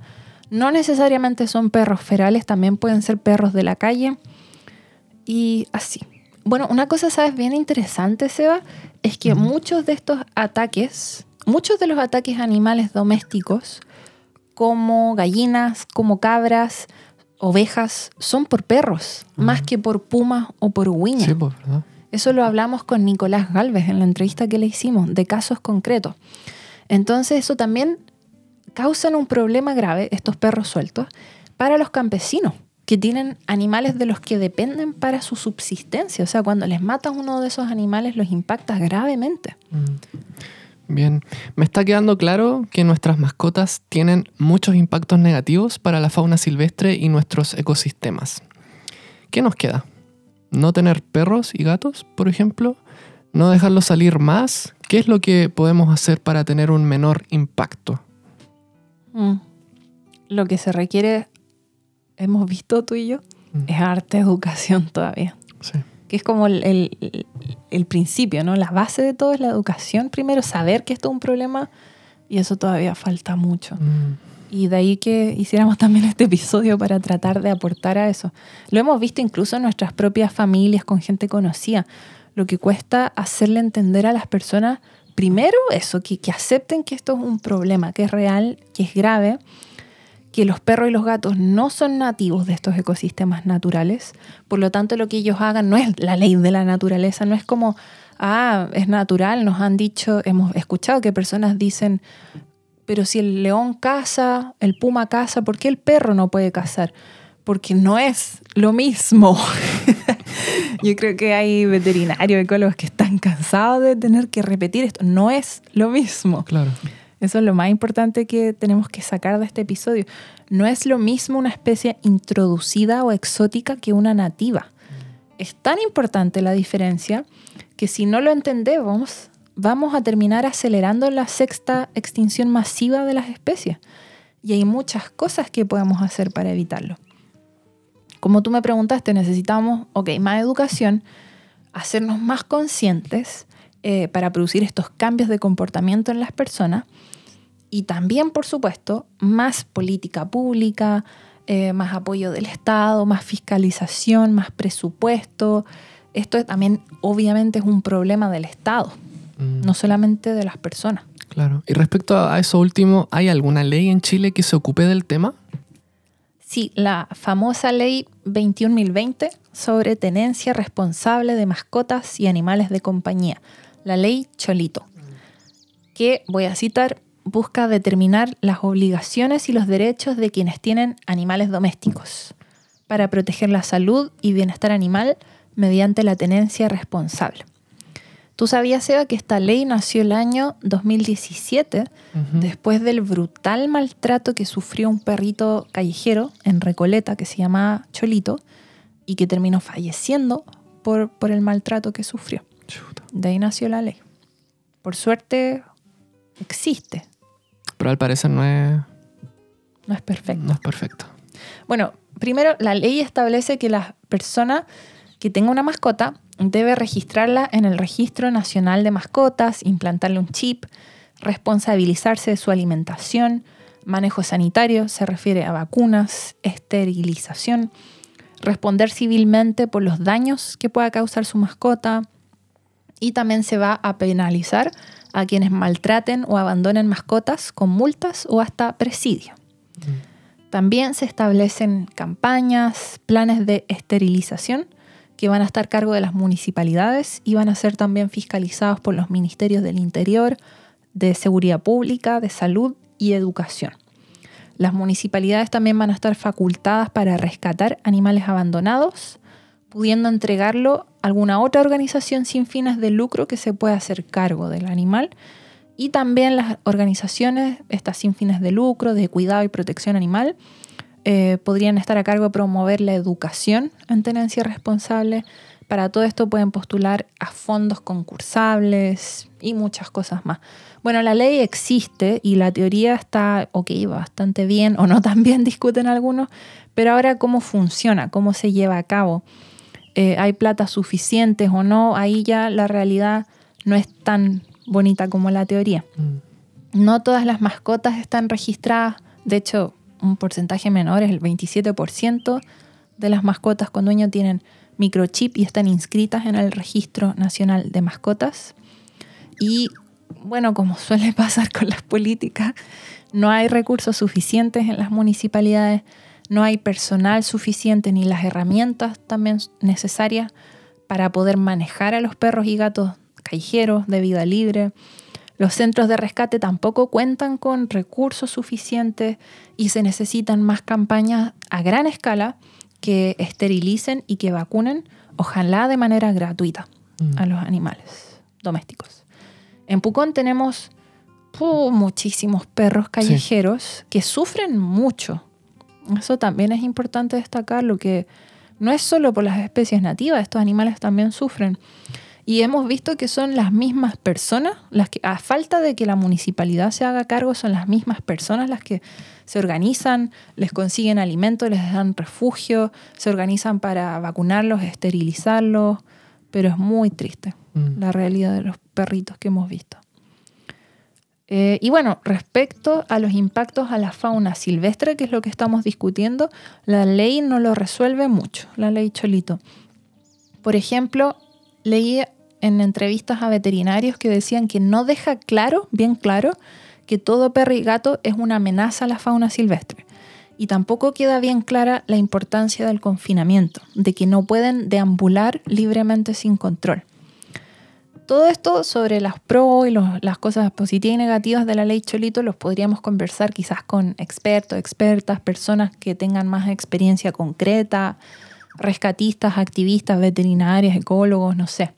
No necesariamente son perros ferales, también pueden ser perros de la calle. Y así. Bueno, una cosa, ¿sabes? Bien interesante, Seba, es que muchos de estos ataques muchos de los ataques a animales domésticos, como gallinas, como cabras, ovejas, son por perros, más que por pumas o por huiñas. Sí, pues, ¿verdad? Eso lo hablamos con Nicolás Galvez en la entrevista que le hicimos, de casos concretos. Entonces eso también causan un problema grave, estos perros sueltos, para los campesinos que tienen animales de los que dependen para su subsistencia. O sea, cuando les matas uno de esos animales los impactas gravemente. Mm. Bien, me está quedando claro que nuestras mascotas tienen muchos impactos negativos para la fauna silvestre y nuestros ecosistemas. ¿Qué nos queda? ¿No tener perros y gatos, por ejemplo? ¿No dejarlos salir más? ¿Qué es lo que podemos hacer para tener un menor impacto? Mm. Lo que se requiere, hemos visto tú y yo, mm. es arte educación todavía. Sí que es como el, principio, ¿no? La base de todo es la educación. Primero, saber que esto es un problema y eso todavía falta mucho. Mm. Y de ahí que hiciéramos también este episodio para tratar de aportar a eso. Lo hemos visto incluso en nuestras propias familias, con gente conocida. Lo que cuesta hacerle entender a las personas, primero eso, que, acepten que esto es un problema, que es real, que es grave que los perros y los gatos no son nativos de estos ecosistemas naturales, por lo tanto lo que ellos hagan no es la ley de la naturaleza, no es como, ah, es natural, nos han dicho, hemos escuchado que personas dicen, pero si el león caza, el puma caza, ¿por qué el perro no puede cazar? Porque no es lo mismo. Yo creo que hay veterinarios, ecólogos que están cansados de tener que repetir esto. No es lo mismo. Claro. Eso es lo más importante que tenemos que sacar de este episodio. No es lo mismo una especie introducida o exótica que una nativa. Es tan importante la diferencia que si no lo entendemos, vamos a terminar acelerando la sexta extinción masiva de las especies. Y hay muchas cosas que podemos hacer para evitarlo. Como tú me preguntaste, necesitamos, ok, más educación, hacernos más conscientes eh, para producir estos cambios de comportamiento en las personas y también, por supuesto, más política pública, eh, más apoyo del Estado, más fiscalización, más presupuesto. Esto también obviamente es un problema del Estado, mm. no solamente de las personas. Claro. Y respecto a eso último, ¿hay alguna ley en Chile que se ocupe del tema? Sí, la famosa ley 21.020 sobre tenencia responsable de mascotas y animales de compañía, la ley Cholito, que, voy a citar, busca determinar las obligaciones y los derechos de quienes tienen animales domésticos para proteger la salud y bienestar animal mediante la tenencia responsable. ¿Tú sabías, Eva, que esta ley nació el año 2017 después del brutal maltrato que sufrió un perrito callejero en Recoleta que se llama Cholito y que terminó falleciendo por, por el maltrato que sufrió? De ahí nació la ley. Por suerte existe. Pero al parecer no es, No es perfecto. no es perfecto. Bueno, primero la ley establece que la persona que tenga una mascota debe registrarla en el Registro Nacional de Mascotas, implantarle un chip, responsabilizarse de su alimentación, manejo sanitario, se refiere a vacunas, esterilización, responder civilmente por los daños que pueda causar su mascota y también se va a penalizar a quienes maltraten o abandonen mascotas con multas o hasta presidio. También se establecen campañas, planes de esterilización que van a estar a cargo de las municipalidades y van a ser también fiscalizados por los ministerios del Interior, de Seguridad Pública, de Salud y Educación. Las municipalidades también van a estar facultadas para rescatar animales abandonados, pudiendo entregarlo a alguna otra organización sin fines de lucro que se pueda hacer cargo del animal. Y también las organizaciones, estas sin fines de lucro, de cuidado y protección animal, eh, podrían estar a cargo de promover la educación en tenencia responsable. Para todo esto pueden postular a fondos concursables y muchas cosas más. Bueno, la ley existe y la teoría está, ok, bastante bien o no tan bien, discuten algunos, pero ahora cómo funciona, cómo se lleva a cabo, eh, hay plata suficientes o no, ahí ya la realidad no es tan bonita como la teoría. Mm. No todas las mascotas están registradas, de hecho, un porcentaje menor es el 27% de las mascotas con dueño tienen microchip y están inscritas en el Registro Nacional de Mascotas. Y bueno, como suele pasar con las políticas, no hay recursos suficientes en las municipalidades, no hay personal suficiente ni las herramientas también necesarias para poder manejar a los perros y gatos callejeros de vida libre. Los centros de rescate tampoco cuentan con recursos suficientes y se necesitan más campañas a gran escala que esterilicen y que vacunen, ojalá de manera gratuita, Mm. a los animales domésticos. En Pucón tenemos puh, muchísimos perros callejeros que sufren mucho. Eso también es importante destacarlo, que no es solo por las especies nativas, estos animales también sufren. Y hemos visto que son las mismas personas, las que a falta de que la municipalidad se haga cargo, son las mismas personas las que se organizan, les consiguen alimento, les dan refugio, se organizan para vacunarlos, esterilizarlos, pero es muy triste Mm. la realidad de los perritos que hemos visto. Eh, y bueno, respecto a los impactos a la fauna silvestre, que es lo que estamos discutiendo, la ley no lo resuelve mucho, la ley Cholito. Por ejemplo, leí en entrevistas a veterinarios que decían que no deja claro, bien claro, que todo perro y gato es una amenaza a la fauna silvestre. Y tampoco queda bien clara la importancia del confinamiento, de que no pueden deambular libremente sin control. Todo esto sobre las pros y las cosas positivas y negativas de la ley Cholito los podríamos conversar quizás con expertos, expertas, personas que tengan más experiencia concreta, rescatistas, activistas, veterinarios, ecólogos, no sé,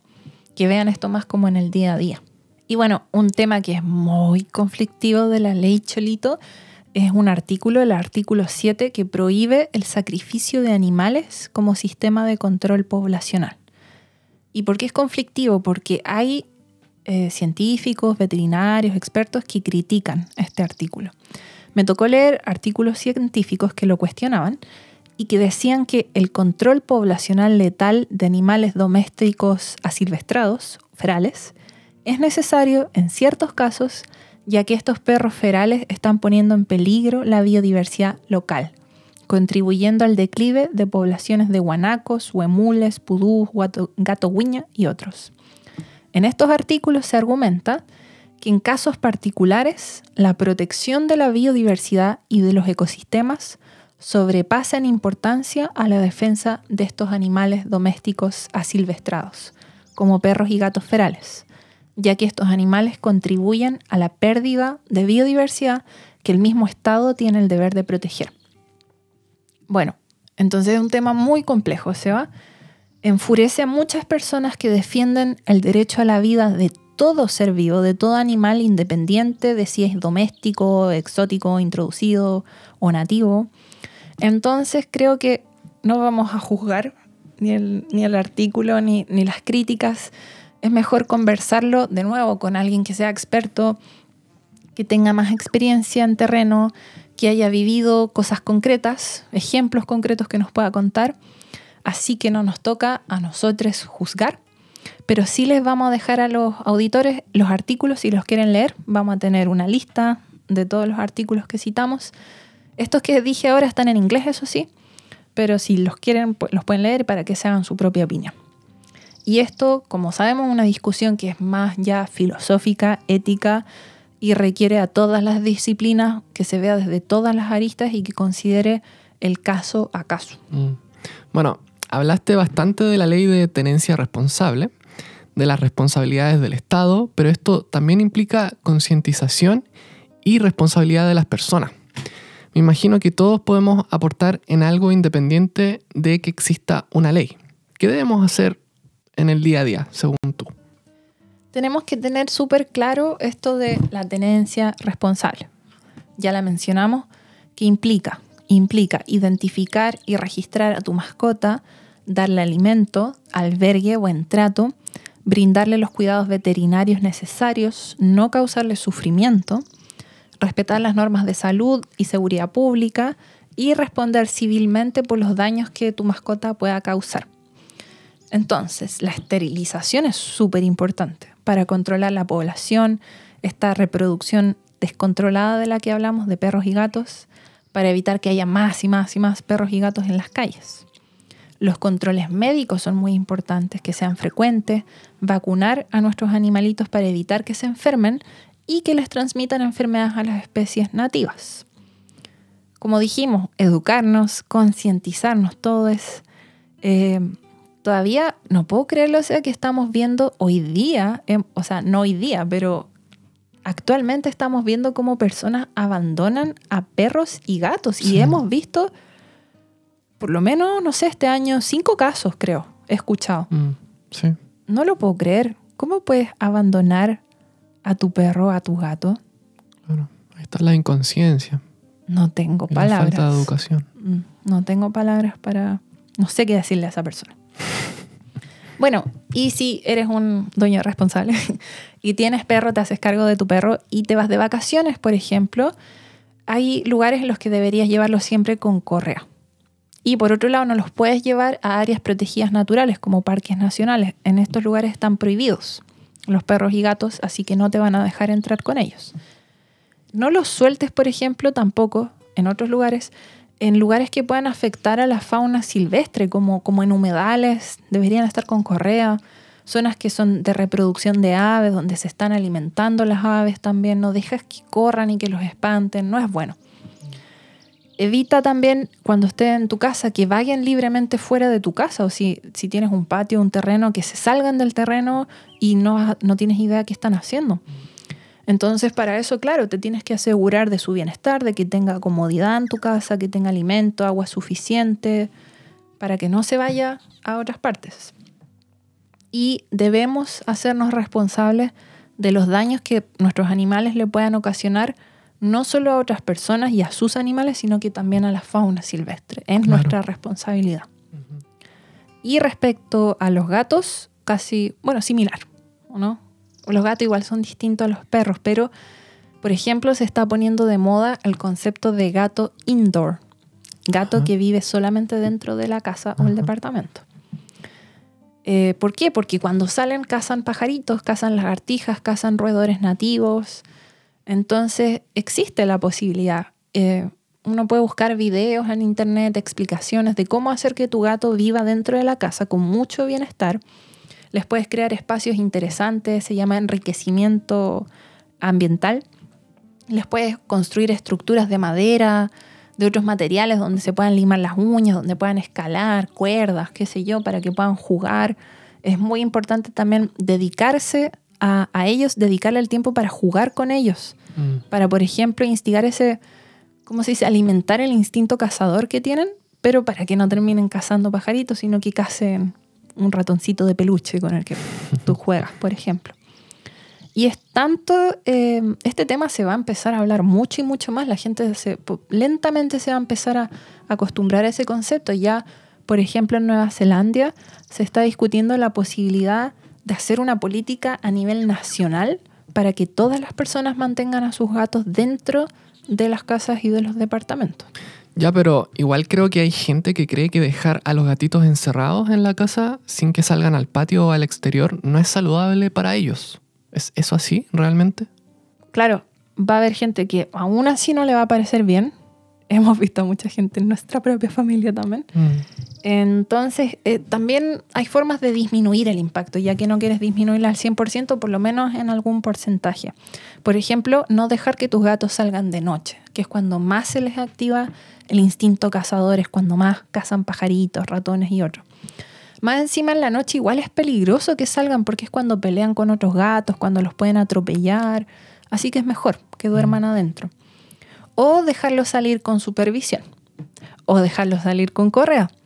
que vean esto más como en el día a día. Y bueno, un tema que es muy conflictivo de la ley Cholito es un artículo, el artículo 7, que prohíbe el sacrificio de animales como sistema de control poblacional. ¿Y por qué es conflictivo? Porque hay eh, científicos, veterinarios, expertos que critican este artículo. Me tocó leer artículos científicos que lo cuestionaban y que decían que el control poblacional letal de animales domésticos asilvestrados, ferales, es necesario en ciertos casos ya que estos perros ferales están poniendo en peligro la biodiversidad local, contribuyendo al declive de poblaciones de guanacos, huemules, pudús, gato guiña y otros. En estos artículos se argumenta que en casos particulares la protección de la biodiversidad y de los ecosistemas sobrepasa en importancia a la defensa de estos animales domésticos asilvestrados, como perros y gatos ferales, ya que estos animales contribuyen a la pérdida de biodiversidad que el mismo Estado tiene el deber de proteger. Bueno, entonces es un tema muy complejo, ¿se? Enfurece a muchas personas que defienden el derecho a la vida de todo ser vivo, de todo animal independiente de si es doméstico, exótico, introducido o nativo. Entonces creo que no vamos a juzgar ni el, ni el artículo ni, ni las críticas. Es mejor conversarlo de nuevo con alguien que sea experto, que tenga más experiencia en terreno, que haya vivido cosas concretas, ejemplos concretos que nos pueda contar. Así que no nos toca a nosotros juzgar, pero sí les vamos a dejar a los auditores los artículos si los quieren leer. Vamos a tener una lista de todos los artículos que citamos. Estos que dije ahora están en inglés, eso sí, pero si los quieren, los pueden leer para que se hagan su propia opinión. Y esto, como sabemos, es una discusión que es más ya filosófica, ética, y requiere a todas las disciplinas que se vea desde todas las aristas y que considere el caso a caso. Mm. Bueno, hablaste bastante de la ley de tenencia responsable, de las responsabilidades del Estado, pero esto también implica concientización y responsabilidad de las personas. Me imagino que todos podemos aportar en algo independiente de que exista una ley. ¿Qué debemos hacer en el día a día, según tú? tenemos que tener súper claro esto de la tenencia responsable. Ya la mencionamos, que implica, implica identificar y registrar a tu mascota, darle alimento, albergue o entrato, brindarle los cuidados veterinarios necesarios, no causarle sufrimiento, respetar las normas de salud y seguridad pública y responder civilmente por los daños que tu mascota pueda causar. Entonces, la esterilización es súper importante para controlar la población, esta reproducción descontrolada de la que hablamos de perros y gatos, para evitar que haya más y más y más perros y gatos en las calles. Los controles médicos son muy importantes, que sean frecuentes, vacunar a nuestros animalitos para evitar que se enfermen y que les transmitan enfermedades a las especies nativas. Como dijimos, educarnos, concientizarnos todos, eh, todavía no puedo creerlo, o sea, que estamos viendo hoy día, em, o sea, no hoy día, pero actualmente estamos viendo cómo personas abandonan a perros y gatos. Y hemos visto, por lo menos, no sé, este año, cinco casos, creo, he escuchado. Mm, sí. No lo puedo creer. ¿Cómo puedes abandonar a tu perro, a tu gato? Claro, ahí está la inconsciencia. No tengo palabras. La falta de educación. Mm, no tengo palabras para... No sé qué decirle a esa persona. Bueno, y si eres un dueño responsable y tienes perro, te haces cargo de tu perro y te vas de vacaciones, por ejemplo, hay lugares en los que deberías llevarlo siempre con correa. Y por otro lado, no los puedes llevar a áreas protegidas naturales como parques nacionales. En estos lugares están prohibidos los perros y gatos, así que no te van a dejar entrar con ellos. No los sueltes, por ejemplo, tampoco en otros lugares en lugares que puedan afectar a la fauna silvestre, como, como en humedales, deberían estar con correa, zonas que son de reproducción de aves, donde se están alimentando las aves también, no dejes que corran y que los espanten, no es bueno. Evita también cuando estés en tu casa que vayan libremente fuera de tu casa o si, si tienes un patio, un terreno, que se salgan del terreno y no, no tienes idea qué están haciendo. Entonces, para eso, claro, te tienes que asegurar de su bienestar, de que tenga comodidad en tu casa, que tenga alimento, agua suficiente, para que no se vaya a otras partes. Y debemos hacernos responsables de los daños que nuestros animales le puedan ocasionar, no solo a otras personas y a sus animales, sino que también a la fauna silvestre. Es nuestra responsabilidad. Y respecto a los gatos, casi, bueno, similar, ¿no? los gatos igual son distintos a los perros, pero por ejemplo se está poniendo de moda el concepto de gato indoor, gato que vive solamente dentro de la casa o el departamento. Eh, ¿Por qué? Porque cuando salen cazan pajaritos, cazan lagartijas, cazan roedores nativos. Entonces existe la posibilidad. Eh, uno puede buscar videos en internet, explicaciones de cómo hacer que tu gato viva dentro de la casa con mucho bienestar les puedes crear espacios interesantes, se llama enriquecimiento ambiental. Les puedes construir estructuras de madera, de otros materiales donde se puedan limar las uñas, donde puedan escalar, cuerdas, qué sé yo, para que puedan jugar. Es muy importante también dedicarse a, ellos, dedicarle el tiempo para jugar con ellos, mm. para, por ejemplo, instigar ese, ¿cómo se dice?, alimentar el instinto cazador que tienen, pero para que no terminen cazando pajaritos, sino que cacen un ratoncito de peluche con el que tú juegas, por ejemplo. Y es tanto, eh, este tema se va a empezar a hablar mucho y mucho más, la gente lentamente se va a empezar a, acostumbrar a ese concepto. Ya, por ejemplo, en Nueva Zelanda se está discutiendo la posibilidad de hacer una política a nivel nacional para que todas las personas mantengan a sus gatos dentro de las casas y de los departamentos. Ya, pero igual creo que hay gente que cree que dejar a los gatitos encerrados en la casa sin que salgan al patio o al exterior no es saludable para ellos. ¿Es eso así realmente? Claro, va a haber gente que aún así no le va a parecer bien. Hemos visto a mucha gente en nuestra propia familia también. Mm. Entonces, eh, también hay formas de disminuir el impacto, ya que no quieres disminuirlo al 100%, por lo menos en algún porcentaje. Por ejemplo, no dejar que tus gatos salgan de noche, que es cuando más se les activa el instinto cazador, es cuando más cazan pajaritos, ratones y otros. Más encima en la noche igual es peligroso que salgan porque es cuando pelean con otros gatos, cuando los pueden atropellar. Así que es mejor que duerman mm. adentro. O dejarlos salir con supervisión. O dejarlos salir con correa.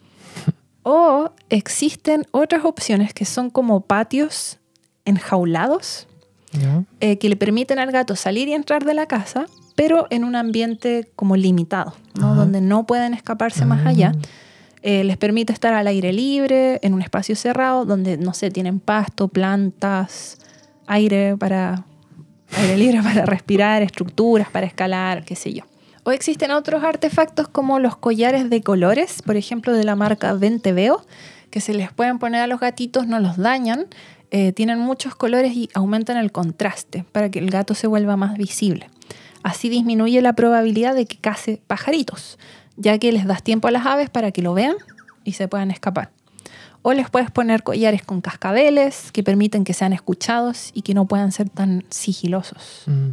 O existen otras opciones que son como patios enjaulados eh, que le permiten al gato salir y entrar de la casa, pero en un ambiente como limitado, donde no pueden escaparse más allá. Mm. Eh, les permite estar al aire libre, en un espacio cerrado, donde, no sé, tienen pasto, plantas, aire para aire libre para respirar, estructuras para escalar, qué sé yo. O existen otros artefactos como los collares de colores, por ejemplo, de la marca Venteveo, que se les pueden poner a los gatitos, no los dañan, eh, tienen muchos colores y aumentan el contraste para que el gato se vuelva más visible. Así disminuye la probabilidad de que case pajaritos ya que les das tiempo a las aves para que lo vean y se puedan escapar. O les puedes poner collares con cascabeles que permiten que sean escuchados y que no puedan ser tan sigilosos. Mm.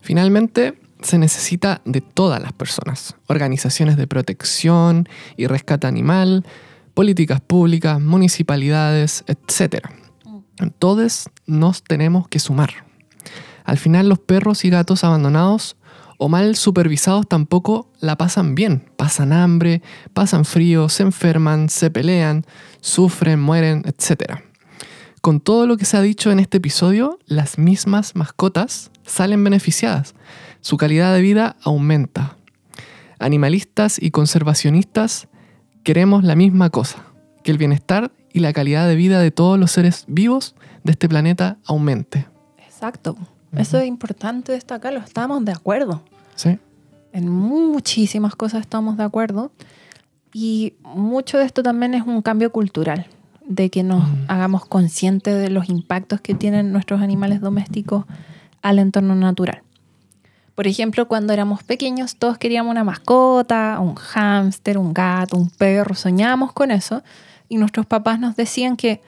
Finalmente, se necesita de todas las personas, organizaciones de protección y rescate animal, políticas públicas, municipalidades, etc. Mm. Todos nos tenemos que sumar. Al final los perros y gatos abandonados o mal supervisados tampoco la pasan bien. Pasan hambre, pasan frío, se enferman, se pelean, sufren, mueren, etc. Con todo lo que se ha dicho en este episodio, las mismas mascotas salen beneficiadas. Su calidad de vida aumenta. Animalistas y conservacionistas queremos la misma cosa, que el bienestar y la calidad de vida de todos los seres vivos de este planeta aumente. Exacto. Eso es importante destacarlo, estamos de acuerdo. Sí. En muchísimas cosas estamos de acuerdo. Y mucho de esto también es un cambio cultural, de que nos hagamos conscientes de los impactos que tienen nuestros animales domésticos al entorno natural. Por ejemplo, cuando éramos pequeños, todos queríamos una mascota, un hámster, un gato, un perro, soñábamos con eso. Y nuestros papás nos decían que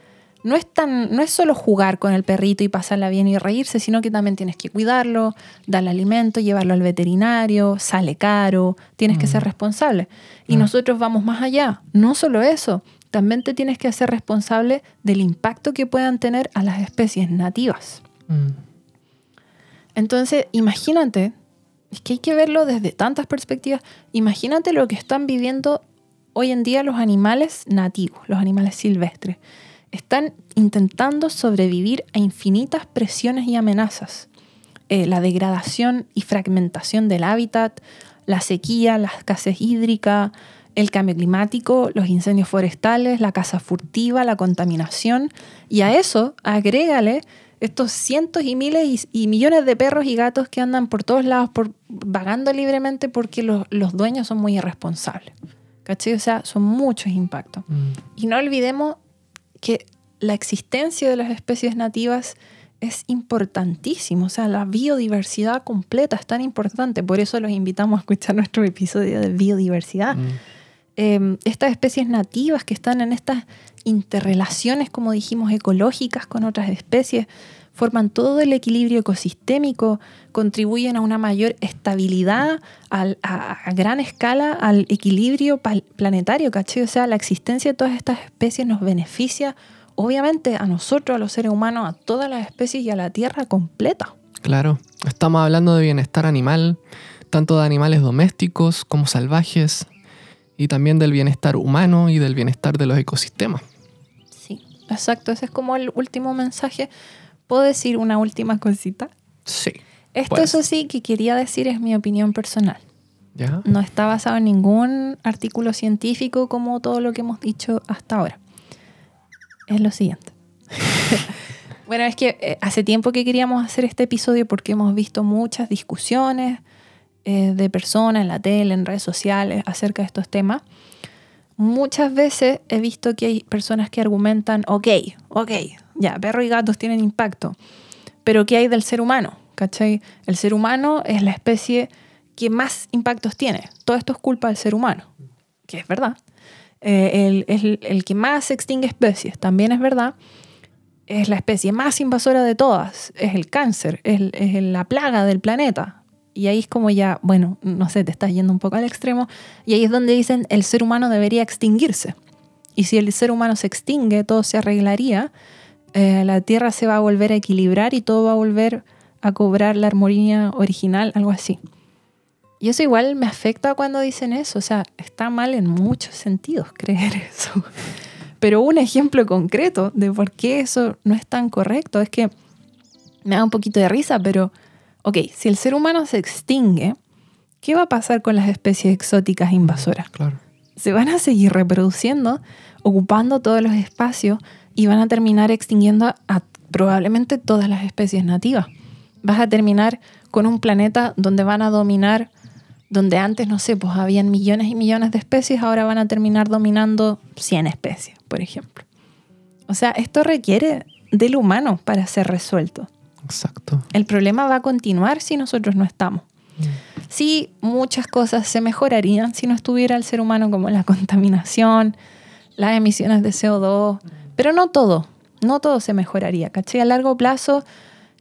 no es, tan, no es solo jugar con el perrito y pasarla bien y reírse, sino que también tienes que cuidarlo, darle alimento, llevarlo al veterinario, sale caro, tienes que ser mm. responsable. Y mm. nosotros vamos más allá. No solo eso, también te tienes que hacer responsable del impacto que puedan tener a las especies nativas. Mm. Entonces, imagínate, es que hay que verlo desde tantas perspectivas, imagínate lo que están viviendo hoy en día los animales nativos, los animales silvestres están intentando sobrevivir a infinitas presiones y amenazas. Eh, la degradación y fragmentación del hábitat, la sequía, la escasez hídrica, el cambio climático, los incendios forestales, la caza furtiva, la contaminación. Y a eso agrégale estos cientos y miles y, millones de perros y gatos que andan por todos lados por, vagando libremente porque los, dueños son muy irresponsables. ¿Cachai? O sea, son muchos impactos. Mm. Y no olvidemos que la existencia de las especies nativas es importantísimo, o sea, la biodiversidad completa es tan importante, por eso los invitamos a escuchar nuestro episodio de biodiversidad. Mm. eh, estas especies nativas que están en estas interrelaciones, como dijimos, ecológicas con otras especies, forman todo el equilibrio ecosistémico, contribuyen a una mayor estabilidad al- a, a gran escala al equilibrio planetario, ¿cachai? O sea, la existencia de todas estas especies nos beneficia, obviamente, a nosotros, a los seres humanos, a todas las especies y a la Tierra completa. Claro, estamos hablando de bienestar animal, tanto de animales domésticos como salvajes, y también del bienestar humano y del bienestar de los ecosistemas. Sí, exacto, ese es como el último mensaje. ¿Puedo decir una última cosita? Sí. Esto, Puedes. eso sí, que quería decir es mi opinión personal. ¿Ya? No está basado en ningún artículo científico como todo lo que hemos dicho hasta ahora. Es lo siguiente. bueno, es que eh, hace tiempo que queríamos hacer este episodio porque hemos visto muchas discusiones eh, de personas en la tele, en redes sociales acerca de estos temas. Muchas veces he visto que hay personas que argumentan, ok, ok, ya, perros y gatos tienen impacto, pero ¿qué hay del ser humano? ¿Cachai? El ser humano es la especie que más impactos tiene. Todo esto es culpa del ser humano, que es verdad. Eh, el, el- que más extingue especies, también es verdad. Es la especie más invasora de todas, es el cáncer, es la plaga del planeta. Y ahí es como ya, bueno, no sé, te estás yendo un poco al extremo. Y ahí es donde dicen el ser humano debería extinguirse. Y si el ser humano se extingue, todo se arreglaría, eh, la Tierra se va a volver a equilibrar y todo va a volver a cobrar la armonía original, algo así. Y eso igual me afecta cuando dicen eso, o sea, está mal en muchos sentidos creer eso. Pero un ejemplo concreto de por qué eso no es tan correcto es que me da un poquito de risa, pero, ok, si el ser humano se extingue, ¿qué va a pasar con las especies exóticas invasoras? Claro. se van a seguir reproduciendo, ocupando todos los espacios y van a terminar extinguiendo a, probablemente todas las especies nativas. Vas a terminar con un planeta donde van a dominar, donde antes, no sé, pues habían millones y millones de especies, ahora van a terminar dominando 100 especies, por ejemplo. O sea, esto requiere del humano para ser resuelto. Exacto. El problema va a continuar si nosotros no estamos. Sí, muchas cosas se mejorarían si no estuviera el ser humano, como la contaminación, las emisiones de CO2, pero no todo, no todo se mejoraría, ¿cachai? A largo plazo,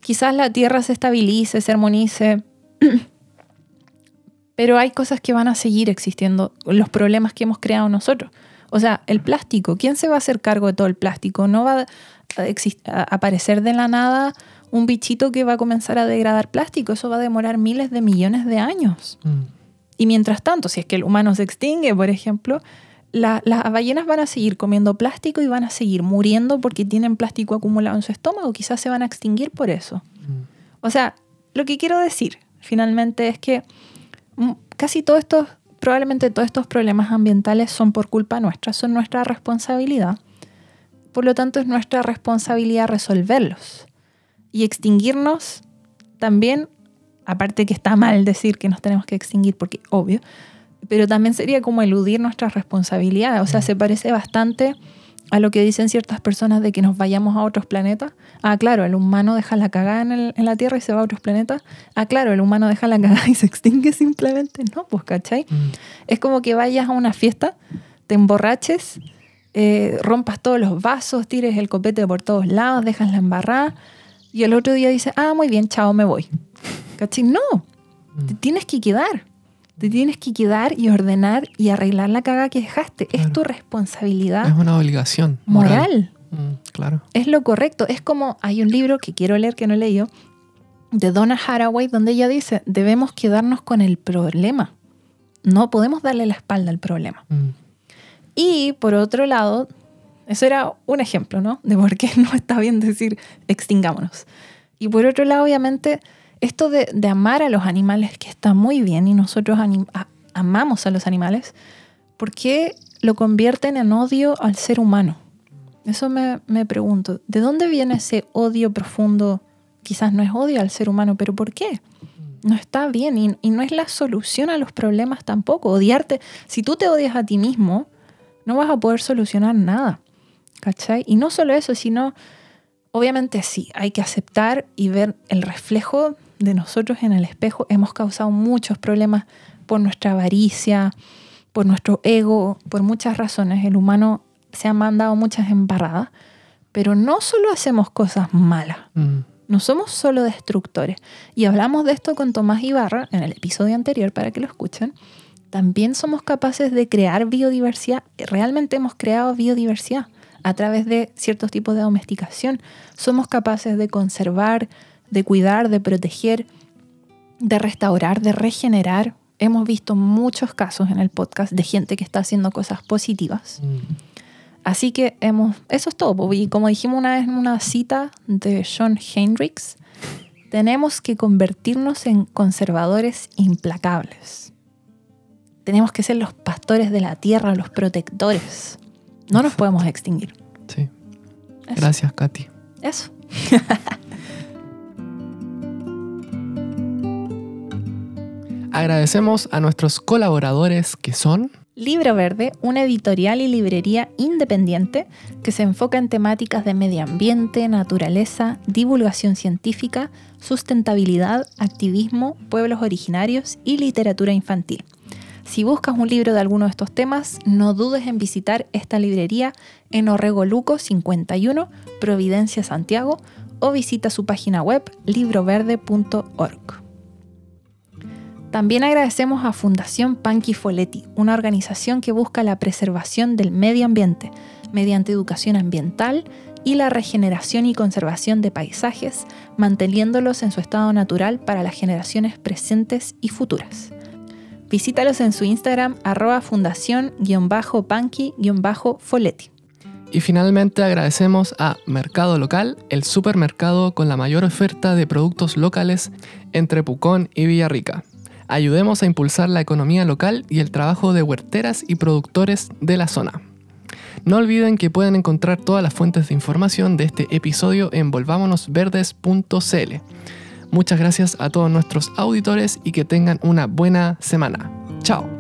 quizás la Tierra se estabilice, se armonice, pero hay cosas que van a seguir existiendo, los problemas que hemos creado nosotros. O sea, el plástico, ¿quién se va a hacer cargo de todo el plástico? No va a aparecer de la nada un bichito que va a comenzar a degradar plástico. Eso va a demorar miles de millones de años. Mm. Y mientras tanto, si es que el humano se extingue, por ejemplo, la- las ballenas van a seguir comiendo plástico y van a seguir muriendo porque tienen plástico acumulado en su estómago. Quizás se van a extinguir por eso. Mm. O sea, lo que quiero decir finalmente es que mm, casi todos estos, probablemente todos estos problemas ambientales son por culpa nuestra, son nuestra responsabilidad. Por lo tanto, es nuestra responsabilidad resolverlos. Y extinguirnos también, aparte que está mal decir que nos tenemos que extinguir, porque obvio, pero también sería como eludir nuestras responsabilidades. O sea, se parece bastante a lo que dicen ciertas personas de que nos vayamos a otros planetas. Ah, claro, el humano deja la cagada en, el- en la Tierra y se va a otros planetas. Ah, claro, el humano deja la cagada y se extingue simplemente. No, pues, ¿cachai? Mm. Es como que vayas a una fiesta, te emborraches, eh, rompas todos los vasos, tires el copete por todos lados, dejas la embarrada y el otro día dices, ah, muy bien, chao, me voy. ¿Cachai? No, te tienes que quedar. Te tienes que quedar y ordenar y arreglar la caga que dejaste. Es tu responsabilidad Es una obligación moral. Mm, claro. Es lo correcto. Es como hay un libro que quiero leer que no he leído de Donna Haraway donde ella dice, debemos quedarnos con el problema. No podemos darle la espalda al problema. Mm. Y por otro lado, eso era un ejemplo, ¿no? De por qué no está bien decir extingámonos. Y por otro lado, obviamente, esto de, amar a los animales, que está muy bien, y nosotros amamos a los animales, ¿por qué lo convierten en odio al ser humano? Eso me, me pregunto. ¿De dónde viene ese odio profundo? Quizás no es odio al ser humano, pero ¿por qué? No está bien y no es la solución a los problemas tampoco. Odiarte, si tú te odias a ti mismo, no vas a poder solucionar nada. ¿Cachai? Y no solo eso, sino, obviamente sí, hay que aceptar y ver el reflejo de nosotros en el espejo. Hemos causado muchos problemas por nuestra avaricia, por nuestro ego, por muchas razones, el humano se ha mandado muchas embarradas, pero no solo hacemos cosas malas, Mm, no somos solo destructores. Y hablamos de esto con Tomás Ibarra en el episodio anterior para que lo escuchen. También somos capaces de crear biodiversidad. Realmente hemos creado biodiversidad a través de ciertos tipos de domesticación. Somos capaces de conservar, de cuidar, de proteger, de restaurar, de regenerar. Hemos visto muchos casos en el podcast de gente que está haciendo cosas positivas. mm. Así que hemos, eso es todo. Y como dijimos una vez en una cita de John Hendricks, tenemos que convertirnos en conservadores implacables. Tenemos que ser los pastores de la tierra, los protectores. No nos podemos extinguir. Sí. Eso. Gracias, Katy. Eso. Agradecemos a nuestros colaboradores que son Libro Verde, una editorial y librería independiente que se enfoca en temáticas de medio ambiente, naturaleza, divulgación científica, sustentabilidad, activismo, pueblos originarios y literatura infantil. Si buscas un libro de alguno de estos temas, no dudes en visitar esta librería en Orrego Luco 51, Providencia, Santiago, o visita su página web libroverde.org. También agradecemos a Fundación Panqui Foletti, una organización que busca la preservación del medio ambiente mediante educación ambiental y la regeneración y conservación de paisajes, manteniéndolos en su estado natural para las generaciones presentes y futuras. Visítalos en su Instagram arroba fundación-panqui-foletti. Y finalmente agradecemos a Mercado Local, el supermercado con la mayor oferta de productos locales entre Pucón y Villarrica. Ayudemos a impulsar la economía local y el trabajo de huerteras y productores de la zona. No olviden que pueden encontrar todas las fuentes de información de este episodio en volvámonosverdes.cl. Muchas gracias a todos nuestros auditores y que tengan una buena semana. Chao.